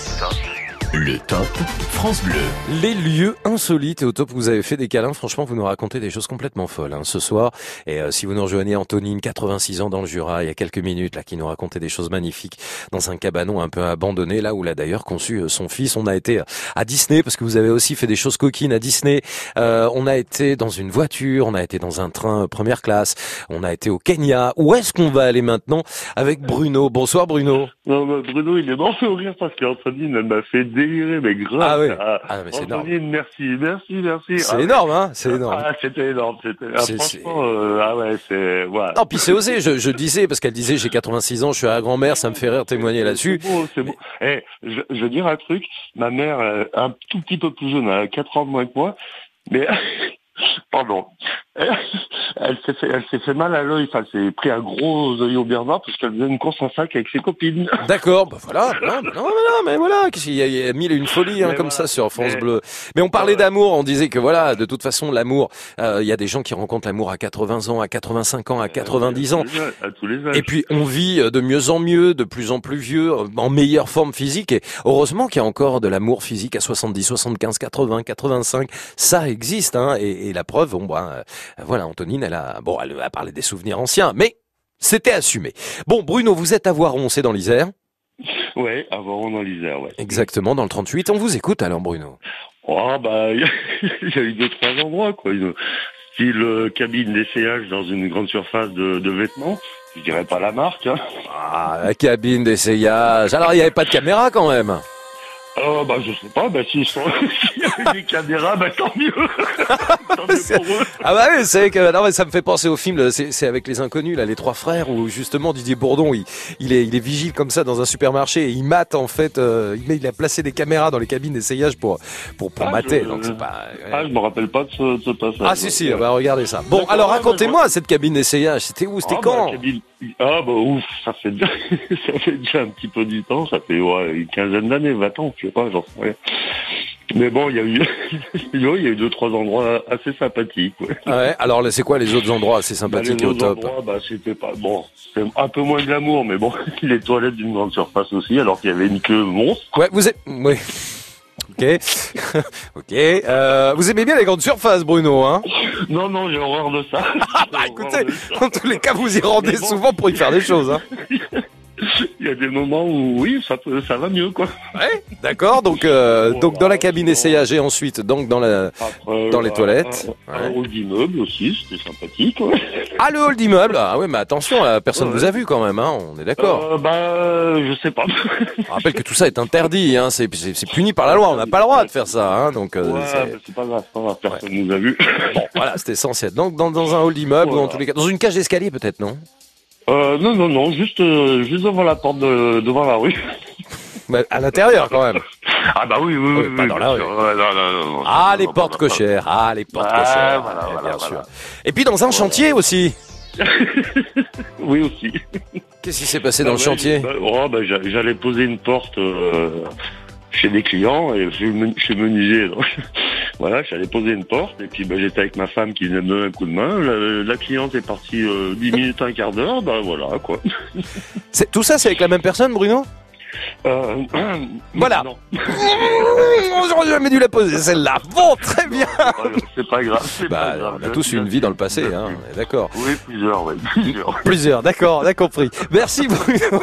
Le top France Bleu. Les lieux insolites et au top vous avez fait des câlins. Franchement, vous nous racontez des choses complètement folles hein, ce soir. Et euh, si vous nous rejoignez, Antonine, 86 ans dans le Jura, il y a quelques minutes, là, qui nous racontait des choses magnifiques dans un cabanon un peu abandonné, là où il a d'ailleurs conçu euh, son fils. On a été à Disney parce que vous avez aussi fait des choses coquines à Disney. Euh, on a été dans une voiture, on a été dans un train euh, première classe, on a été au Kenya. Où est-ce qu'on va aller maintenant avec Bruno? Bonsoir Bruno. Non, mais Bruno, il est mort de rire parce qu'Antonine, elle m'a fait délirer, mais grave. Ah oui. Ah, Ah, mais c'est énorme. Merci, merci, merci. C'est Ah, énorme, hein C'est énorme. Ah, c'était énorme, c'était, ah, C'est- franchement, euh, ah ouais, c'est, voilà. Non, puis c'est osé. Je, je disais parce qu'elle disait j'ai 86 ans, je suis à la grand-mère, ça me fait rire témoigner là-dessus. C'est beau, c'est beau. Eh, je, je veux dire un truc. Ma mère, euh, un tout petit peu plus jeune, elle a 4 ans de moins que moi, mais, (laughs) pardon, (laughs) elle s'est fait, elle s'est fait mal à l'œil. Enfin, elle s'est pris un gros œil au Bernard parce qu'elle faisait une course en sac avec ses copines. (laughs) D'accord, bah voilà, non, mais non, mais non, mais voilà, qu'est-ce qu'il y a, il y a mille et une folie hein, comme voilà. ça sur France Mais- Bleu. Mais on parlait d'amour, on disait que voilà, de toute façon, l'amour, euh, il y a des gens qui rencontrent l'amour à 80 ans, à 85 ans, à 90 ans. À tous les âges. Et puis on vit euh, de mieux en mieux, de plus en plus vieux, euh, en meilleure forme physique. Et heureusement qu'il y a encore de l'amour physique à 70, 75, 80, 85. Ça existe, hein. Et, et la preuve, bon, bah, euh, voilà, Antonine, elle a, bon, elle a parlé des souvenirs anciens, mais c'était assumé. Bon, Bruno, vous êtes à Voiron, c'est dans l'Isère. Ouais, avant dans l'Isère, ouais. Exactement, dans le 38. On vous écoute alors, Bruno. Oh, bah, (laughs) il y, a- eu deux, trois endroits, quoi. Style euh, cabine d'essayage dans une grande surface de, de vêtements. Je dirais pas la marque, hein. Ah, la cabine d'essayage. Alors, il n'y avait pas de caméra quand même. Oh, bah, je sais pas, bah, s'ils sont, avait des caméras, bah, tant mieux. (laughs) tant mieux pour eux. Ah bah oui, c'est que non, mais ça me fait penser au film, c'est avec les inconnus là, les trois frères où justement Didier Bourdon, il, il est il est vigile comme ça dans un supermarché et il mate en fait, euh, il, met- il a placé des caméras dans les cabines d'essayage pour pour pour Ah, mater. je- Donc c'est pas. Ah, je me rappelle pas de ce, de ce passage. Ah si si, bah regardez ça. Bon alors ouais, racontez-moi cette cabine d'essayage, c'était où, c'était Ah, bah, quand? cabine- Ah bah ouf, ça fait déjà, (laughs) ça fait déjà un petit peu du temps, ça fait ouais, une quinzaine d'années, 20 ans, je sais pas, j'en sais rien. Mais bon, il y a eu, (laughs) il y a eu deux trois endroits assez sympathiques. Ouais. Ouais, alors là, c'est quoi les autres endroits assez Bah, sympathiques les et au autres top endroits, bah, c'était pas bon, c'est un peu moins glamour, mais bon, (laughs) les toilettes d'une grande surface aussi, alors qu'il y avait une queue monstre. Ouais, vous êtes oui. Ok, (laughs) ok. Euh, vous aimez bien les grandes surfaces, Bruno, hein? Non, non, j'ai horreur de ça. (laughs) Ah bah écoutez, en tous les cas, vous y rendez souvent pour y faire des choses, hein (laughs) Il y a des moments où oui, ça peut, ça va mieux, quoi. Ouais, d'accord. Donc, euh, donc dans la cabine essayage et ensuite donc dans la Après, dans les euh, toilettes. Un, un hall d'immeuble aussi, c'était sympathique. Ouais. Ah le hall d'immeuble. Ah ouais, mais attention, là, personne vous a vu quand même, hein. On est d'accord. Euh, bah, je sais pas. Je rappelle que tout ça est interdit, hein. C'est c'est- c'est puni par la loi. On n'a pas le droit de faire ça, hein. Donc euh, Ouais, c'est- pas grave, pas grave, personne nous a vu. bon, voilà, c'est essentiel. Donc dans, dans un hall d'immeuble ou en tous les cas, dans une cage d'escalier peut-être, non? Euh, non, non, non, juste, euh, juste devant la porte de, devant la rue. (laughs) À l'intérieur quand même. Ah bah oui, oui, oui. pas oui, dans bien la sûr. rue. Ouais, non, non, non, non, Ah les portes cochères. Ah les portes Ah, cochères. voilà, Ouais, voilà, bien voilà. sûr. Et puis dans un chantier aussi. (laughs) Oui aussi. Qu'est-ce qui s'est passé dans Bah le chantier? bah, oh, bah, j'a- J'allais poser une porte euh, chez des clients et menuisier. donc. Voilà, j'allais poser une porte et puis bah, j'étais avec ma femme qui venait me donner un coup de main. La, cliente est partie euh, 10 minutes, un quart d'heure. Bah voilà quoi. Tout ça, c'est avec la même personne, Bruno? Euh, (clears throat) Voilà. J'aurais (laughs) jamais dû la poser celle-là. Bon, très bien. C'est pas grave. c'est Bah, pas grave. on a tous eu une vie dans le passé, hein. D'accord. Oui, plusieurs, oui, plusieurs. (laughs) Plusieurs, d'accord, on a compris. Merci Bruno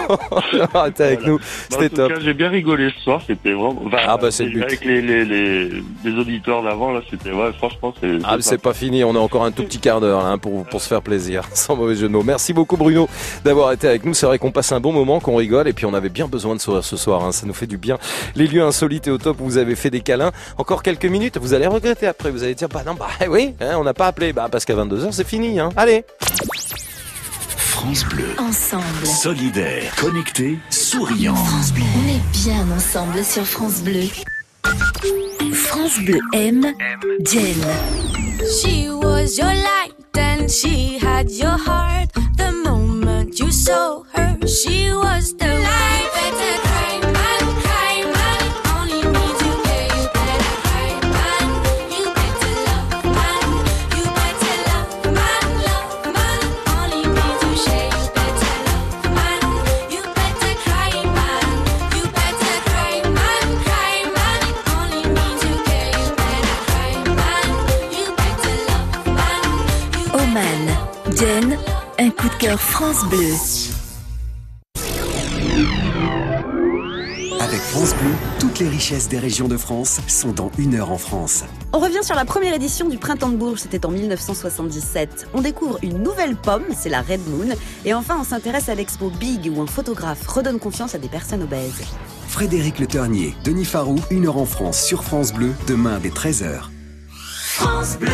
d'avoir été avec nous. Bah, C'était top. j'ai bien rigolé ce soir. C'était vraiment. enfin, Ah, bah, c'est le but. Avec les, les, les, les auditeurs d'avant, là, c'était. Ouais, franchement, c'est. Ah, c'est pas fini, on a encore un tout petit quart d'heure hein, pour, pour se faire plaisir, (laughs) sans mauvais jeu de mots. Merci beaucoup Bruno d'avoir été avec nous. C'est vrai qu'on passe un bon moment, qu'on rigole, et puis on avait bien besoin de sourire ce soir. hein. Ça nous fait du bien. Les lieux insolites et au top où vous avez fait des câlins. Encore quelques minutes, vous allez regretter après. Vous allez dire, bah non, bah (laughs) oui, hein, on n'a pas appelé. Bah parce qu'à 22h, c'est fini. Hein. Allez. France Bleu. Ensemble. Solidaire, connecté, souriant. France Bleu. On est bien ensemble sur France Bleu. France Bleu aime Jen. She was your light and she had your heart. The moment you saw her, she was the light. Un coup de cœur France Bleu. Avec France Bleu, toutes les richesses des régions de France sont dans une heure en France. On revient sur la première édition du Printemps de Bourges, c'était en 1977. On découvre une nouvelle pomme, c'est la Red Moon. Et enfin, on s'intéresse à l'expo Big, où un photographe redonne confiance à des personnes obèses. Frédéric Le Ternier, Denis Farou, une heure en France sur France Bleu, demain dès 13h. France Bleu.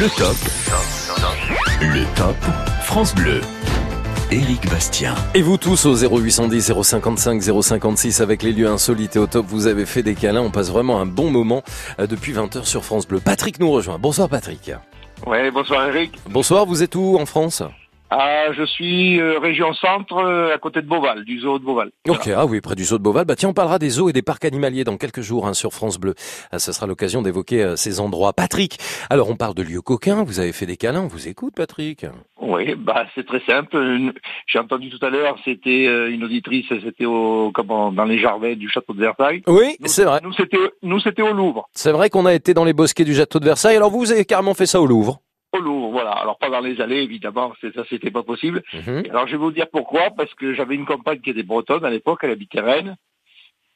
Le top. Le top. France Bleu. Éric Bastien. Et vous tous au 0810 055 056 avec les lieux insolites et au top, vous avez fait des câlins. On passe vraiment un bon moment euh, depuis 20h sur France Bleu. Patrick nous rejoint. Bonsoir Patrick. Ouais, bonsoir Eric. Bonsoir, vous êtes où en France? Ah, je suis euh, région centre, euh, à côté de Beauval, du zoo de Beauval. Ok, ah oui, près du zoo de Beauval. Bah tiens, on parlera des zoos et des parcs animaliers dans quelques jours hein, sur France Bleu. Ah, ce sera l'occasion d'évoquer euh, ces endroits. Patrick, alors on parle de lieux coquins, vous avez fait des câlins, on vous écoute Patrick Oui, bah c'est très simple. J'ai entendu tout à l'heure, c'était euh, une auditrice, c'était au comment dans les jardins du château de Versailles. Oui, c'est vrai. Nous c'était nous c'était au Louvre. C'est vrai qu'on a été dans les bosquets du château de Versailles, alors vous, vous avez carrément fait ça au Louvre Au Louvre, voilà. Alors pas dans les allées, évidemment, c'est ça c'était pas possible. Mhm. Alors je vais vous dire pourquoi, parce que j'avais une compagne qui était bretonne à l'époque, elle habitait Rennes,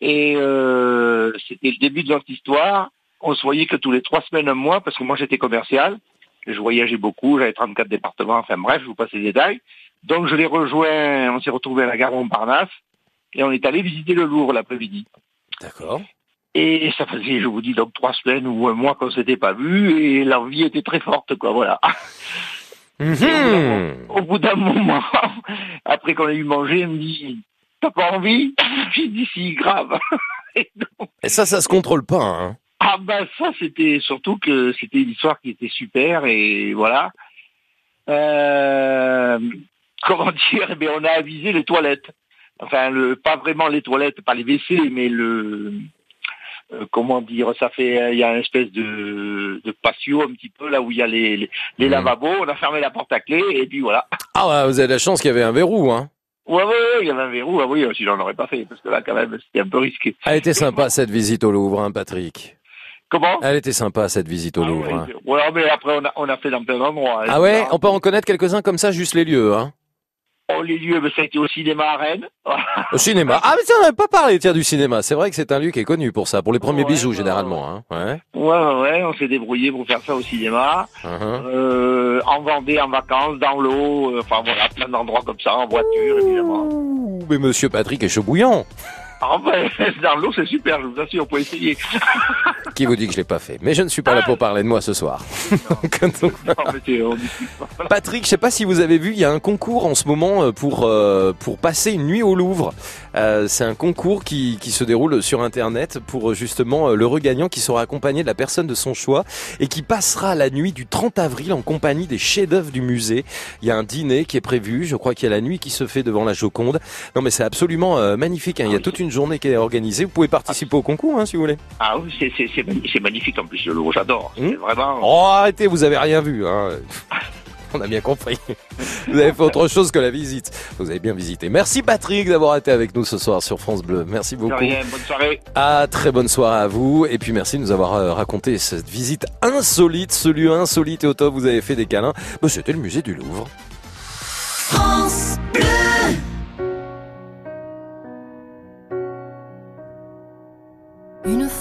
et euh, c'était le début de notre histoire. On se voyait que tous les trois semaines, un mois, parce que moi j'étais commercial, je voyageais beaucoup, j'avais 34 départements, enfin bref, je vous passe les détails. Donc je l'ai rejoint, on s'est retrouvé à la gare Montparnasse, et on est allé visiter le Louvre l'après-midi. D'accord. Et ça faisait, je vous dis, donc trois semaines ou un mois qu'on s'était pas vu, et l'envie était très forte, quoi, voilà. (laughs) Mhm. Au bout d'un moment, (laughs) après qu'on ait eu mangé, elle me dit, t'as pas envie? (laughs) J'ai dit, si, grave. Et ça, ça se contrôle pas, hein Ah ben ça, c'était surtout que c'était une histoire qui était super, et voilà. Euh, comment dire? Eh on a avisé les toilettes. Enfin, le, pas vraiment les toilettes, pas les WC, mais le... euh, comment dire Ça fait... Il y a une espèce de, de patio un petit peu, là où il y a les, les, les lavabos. On a fermé la porte à clé, et puis voilà. Ah ouais, vous avez la chance qu'il y avait un verrou, hein Ouais, ouais, ouais, il y avait un verrou. Ah oui, sinon on n'aurait pas fait, parce que là, quand même, c'était un peu risqué. Elle était sympa cette visite au Louvre, hein, Patrick Comment? Elle était sympa cette visite au Louvre. hein. Ouais, mais après, on a, on a fait dans plein d'endroits. hein. Ah ouais, on peut en connaître quelques-uns comme ça, juste les lieux, hein Oh, les lieux, mais ça a été au cinéma à Rennes. (laughs) Au cinéma. Ah mais tiens, on n'avait pas parlé tiens du cinéma. C'est vrai que c'est un lieu qui est connu pour ça, pour les premiers bisous généralement. Hein. Ouais. Ouais, ouais, ouais, on s'est débrouillé pour faire ça au cinéma. Uh-huh. Euh, en Vendée, en vacances, dans l'eau, euh, enfin voilà, plein d'endroits comme ça, en voiture, évidemment. Ouh, Mais Monsieur Patrick est chaud bouillant. En fait, (laughs) dans l'eau, c'est super, je vous assure, on peut essayer. (laughs) Qui vous dit que je l'ai pas fait? Mais je ne suis pas là pour parler de moi ce soir. Non, (laughs) pas. Patrick, je sais pas si vous avez vu, il y a un concours en ce moment euh, pour euh, pour passer une nuit au Louvre. Euh, c'est un concours qui, qui se déroule sur Internet pour euh, justement euh, l'heureux gagnant qui sera accompagné de la personne de son choix et qui passera la nuit du 30 avril en compagnie des chefs-d'œuvre du musée. Il y a un dîner qui est prévu. Je crois qu'il y a la nuit qui se fait devant la Joconde. Non, mais c'est absolument euh, magnifique. hein. Il y a toute une journée qui est organisée. Vous pouvez participer au concours hein, si vous voulez. Ah oui, c'est- c'est c'est magni- c'est magnifique en plus, le l'eau, j'adore. C'est vraiment... Oh, arrêtez, vous avez rien vu. Hein. (laughs) On a bien compris. Vous avez fait autre chose que la visite. Vous avez bien visité. Merci Patrick d'avoir été avec nous ce soir sur France Bleu. Merci beaucoup. rien, bonne soirée. Ah, très bonne soirée à vous. Et puis merci de nous avoir euh, raconté cette visite insolite, ce lieu insolite et au top. Vous avez fait des câlins. Bah, C'était le musée du Louvre. France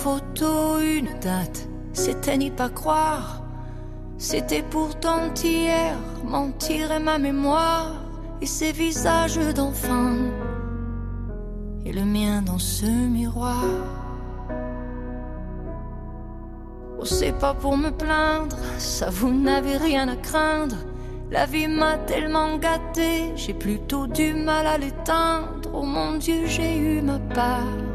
photo, une date, c'était n'y pas croire. C'était pourtant hier, mentir est ma mémoire. Et ces visages d'enfants, et le mien dans ce miroir. Oh, c'est pas pour me plaindre, ça vous n'avez rien à craindre. La vie m'a tellement gâté, j'ai plutôt du mal à l'éteindre. Oh mon Dieu, j'ai eu ma part et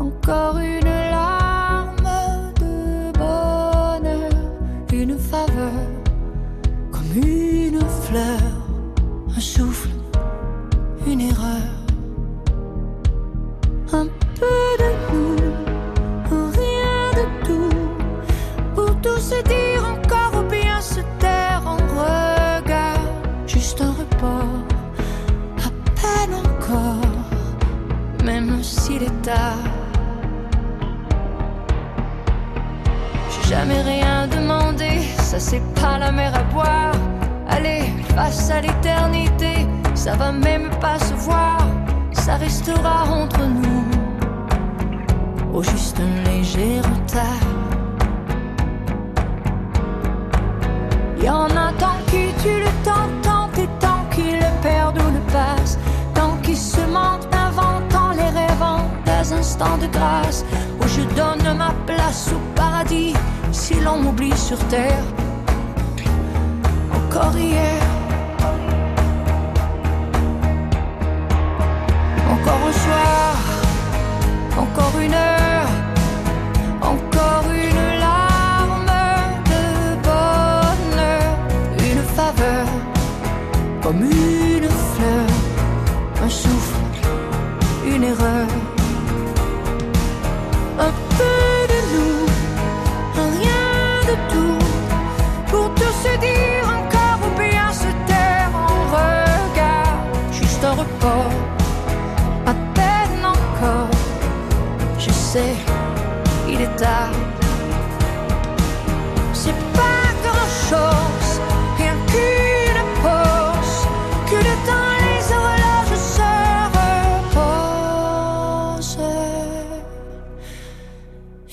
Encore une larme de bonheur, une faveur, comme une fleur, un souffle, une erreur. Un peu de nous, rien de tout, pour tout se dire encore ou bien se taire en regard. Juste un report, à peine encore, même s'il est tard. jamais rien demandé. Ça, c'est pas la mer à boire. Allez, face à l'éternité, ça va même pas se voir. Ça restera entre nous. Au juste un léger retard. Y en a tant qui tu le temps, tant et tant qui le perdent ou le passent, tant qui se mentent, inventant les rêvant des instants de grâce je donne ma place au paradis si l'on m'oublie sur terre. Encore hier. Encore un soir, encore une heure, il est tard. C'est pas grand chose, rien qu'une pause. Que le temps, les horloges se reposent.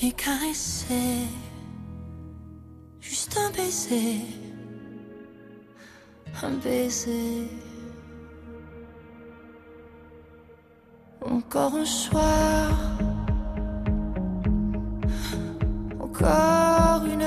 Et caresser, juste un baiser. Un baiser. Encore un soir, encore une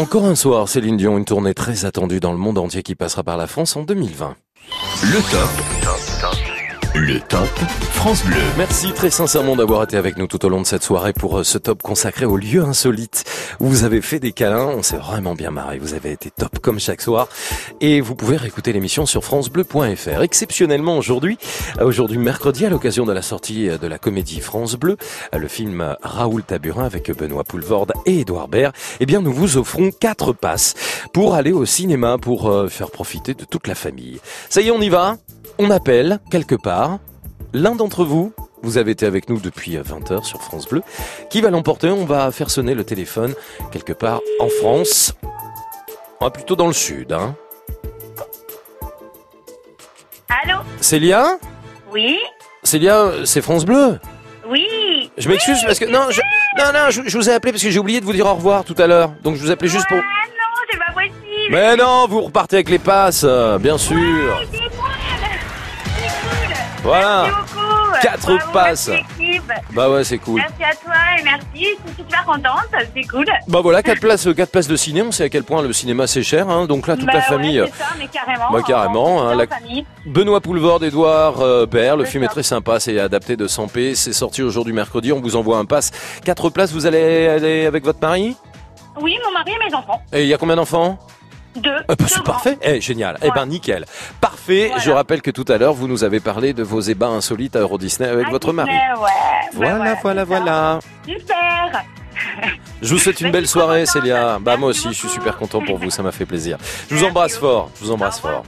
Encore un soir, Céline Dion, une tournée très attendue dans le monde entier qui passera par la France en 2020. Le top. Le top France Bleu. Merci très sincèrement d'avoir été avec nous tout au long de cette soirée pour euh, ce top consacré aux lieux insolites vous avez fait des câlins. On s'est vraiment bien marré. Vous avez été top comme chaque soir. Et vous pouvez réécouter l'émission sur francebleu.fr. Exceptionnellement aujourd'hui, euh, aujourd'hui mercredi, à l'occasion de la sortie euh, de la comédie France Bleu, le film Raoul Taburin avec Benoît Poulvorde et Édouard Baird, eh bien, nous vous offrons quatre passes pour aller au cinéma, pour faire profiter de toute la famille. Ça y est, on y va? On appelle quelque part. L'un d'entre vous, vous avez été avec nous depuis 20h sur France Bleu. Qui va l'emporter On va faire sonner le téléphone quelque part en France. On va plutôt dans le sud. Hein. Allô? Célia? Oui? Célia, c'est France Bleu Oui Je m'excuse parce que... Non, je, non, non, je, je vous ai appelé parce que j'ai oublié de vous dire au revoir tout à l'heure. Donc je vous appelais juste pour... Ah non, c'est pas possible Mais non, vous repartez avec les passes, euh, bien sûr. Voilà. Merci beaucoup Quatre Bravo, passes. Bah ouais, c'est cool. Merci à toi et merci, je suis super contente, c'est cool. Bah voilà, quatre places, quatre places de ciné. On sait à quel point le cinéma c'est cher, hein. donc là toute Bah la famille. c'est ça, mais carrément. Bah carrément. hein, la-. Benoît Poulvorde, Edouard euh, Baird, le film est très sympa, c'est adapté de 100p, c'est sorti aujourd'hui mercredi. On vous envoie un pass. Quatre places, vous allez aller avec votre mari? Oui, mon mari et mes enfants. Et il y a combien d'enfants? Deux. Ah bah, c'est parfait, eh, génial. Eh ben nickel, parfait. Voilà. Je rappelle que tout à l'heure vous nous avez parlé de vos ébats insolites à Euro Disney avec Ah, votre mari. Disney, Ouais, ouais, Voilà, ouais, voilà, voilà. Super Je vous souhaite (laughs) une belle soirée, Célia. Bah moi aussi, je suis super content pour vous, ça m'a fait plaisir. Je vous embrasse fort, je vous embrasse fort.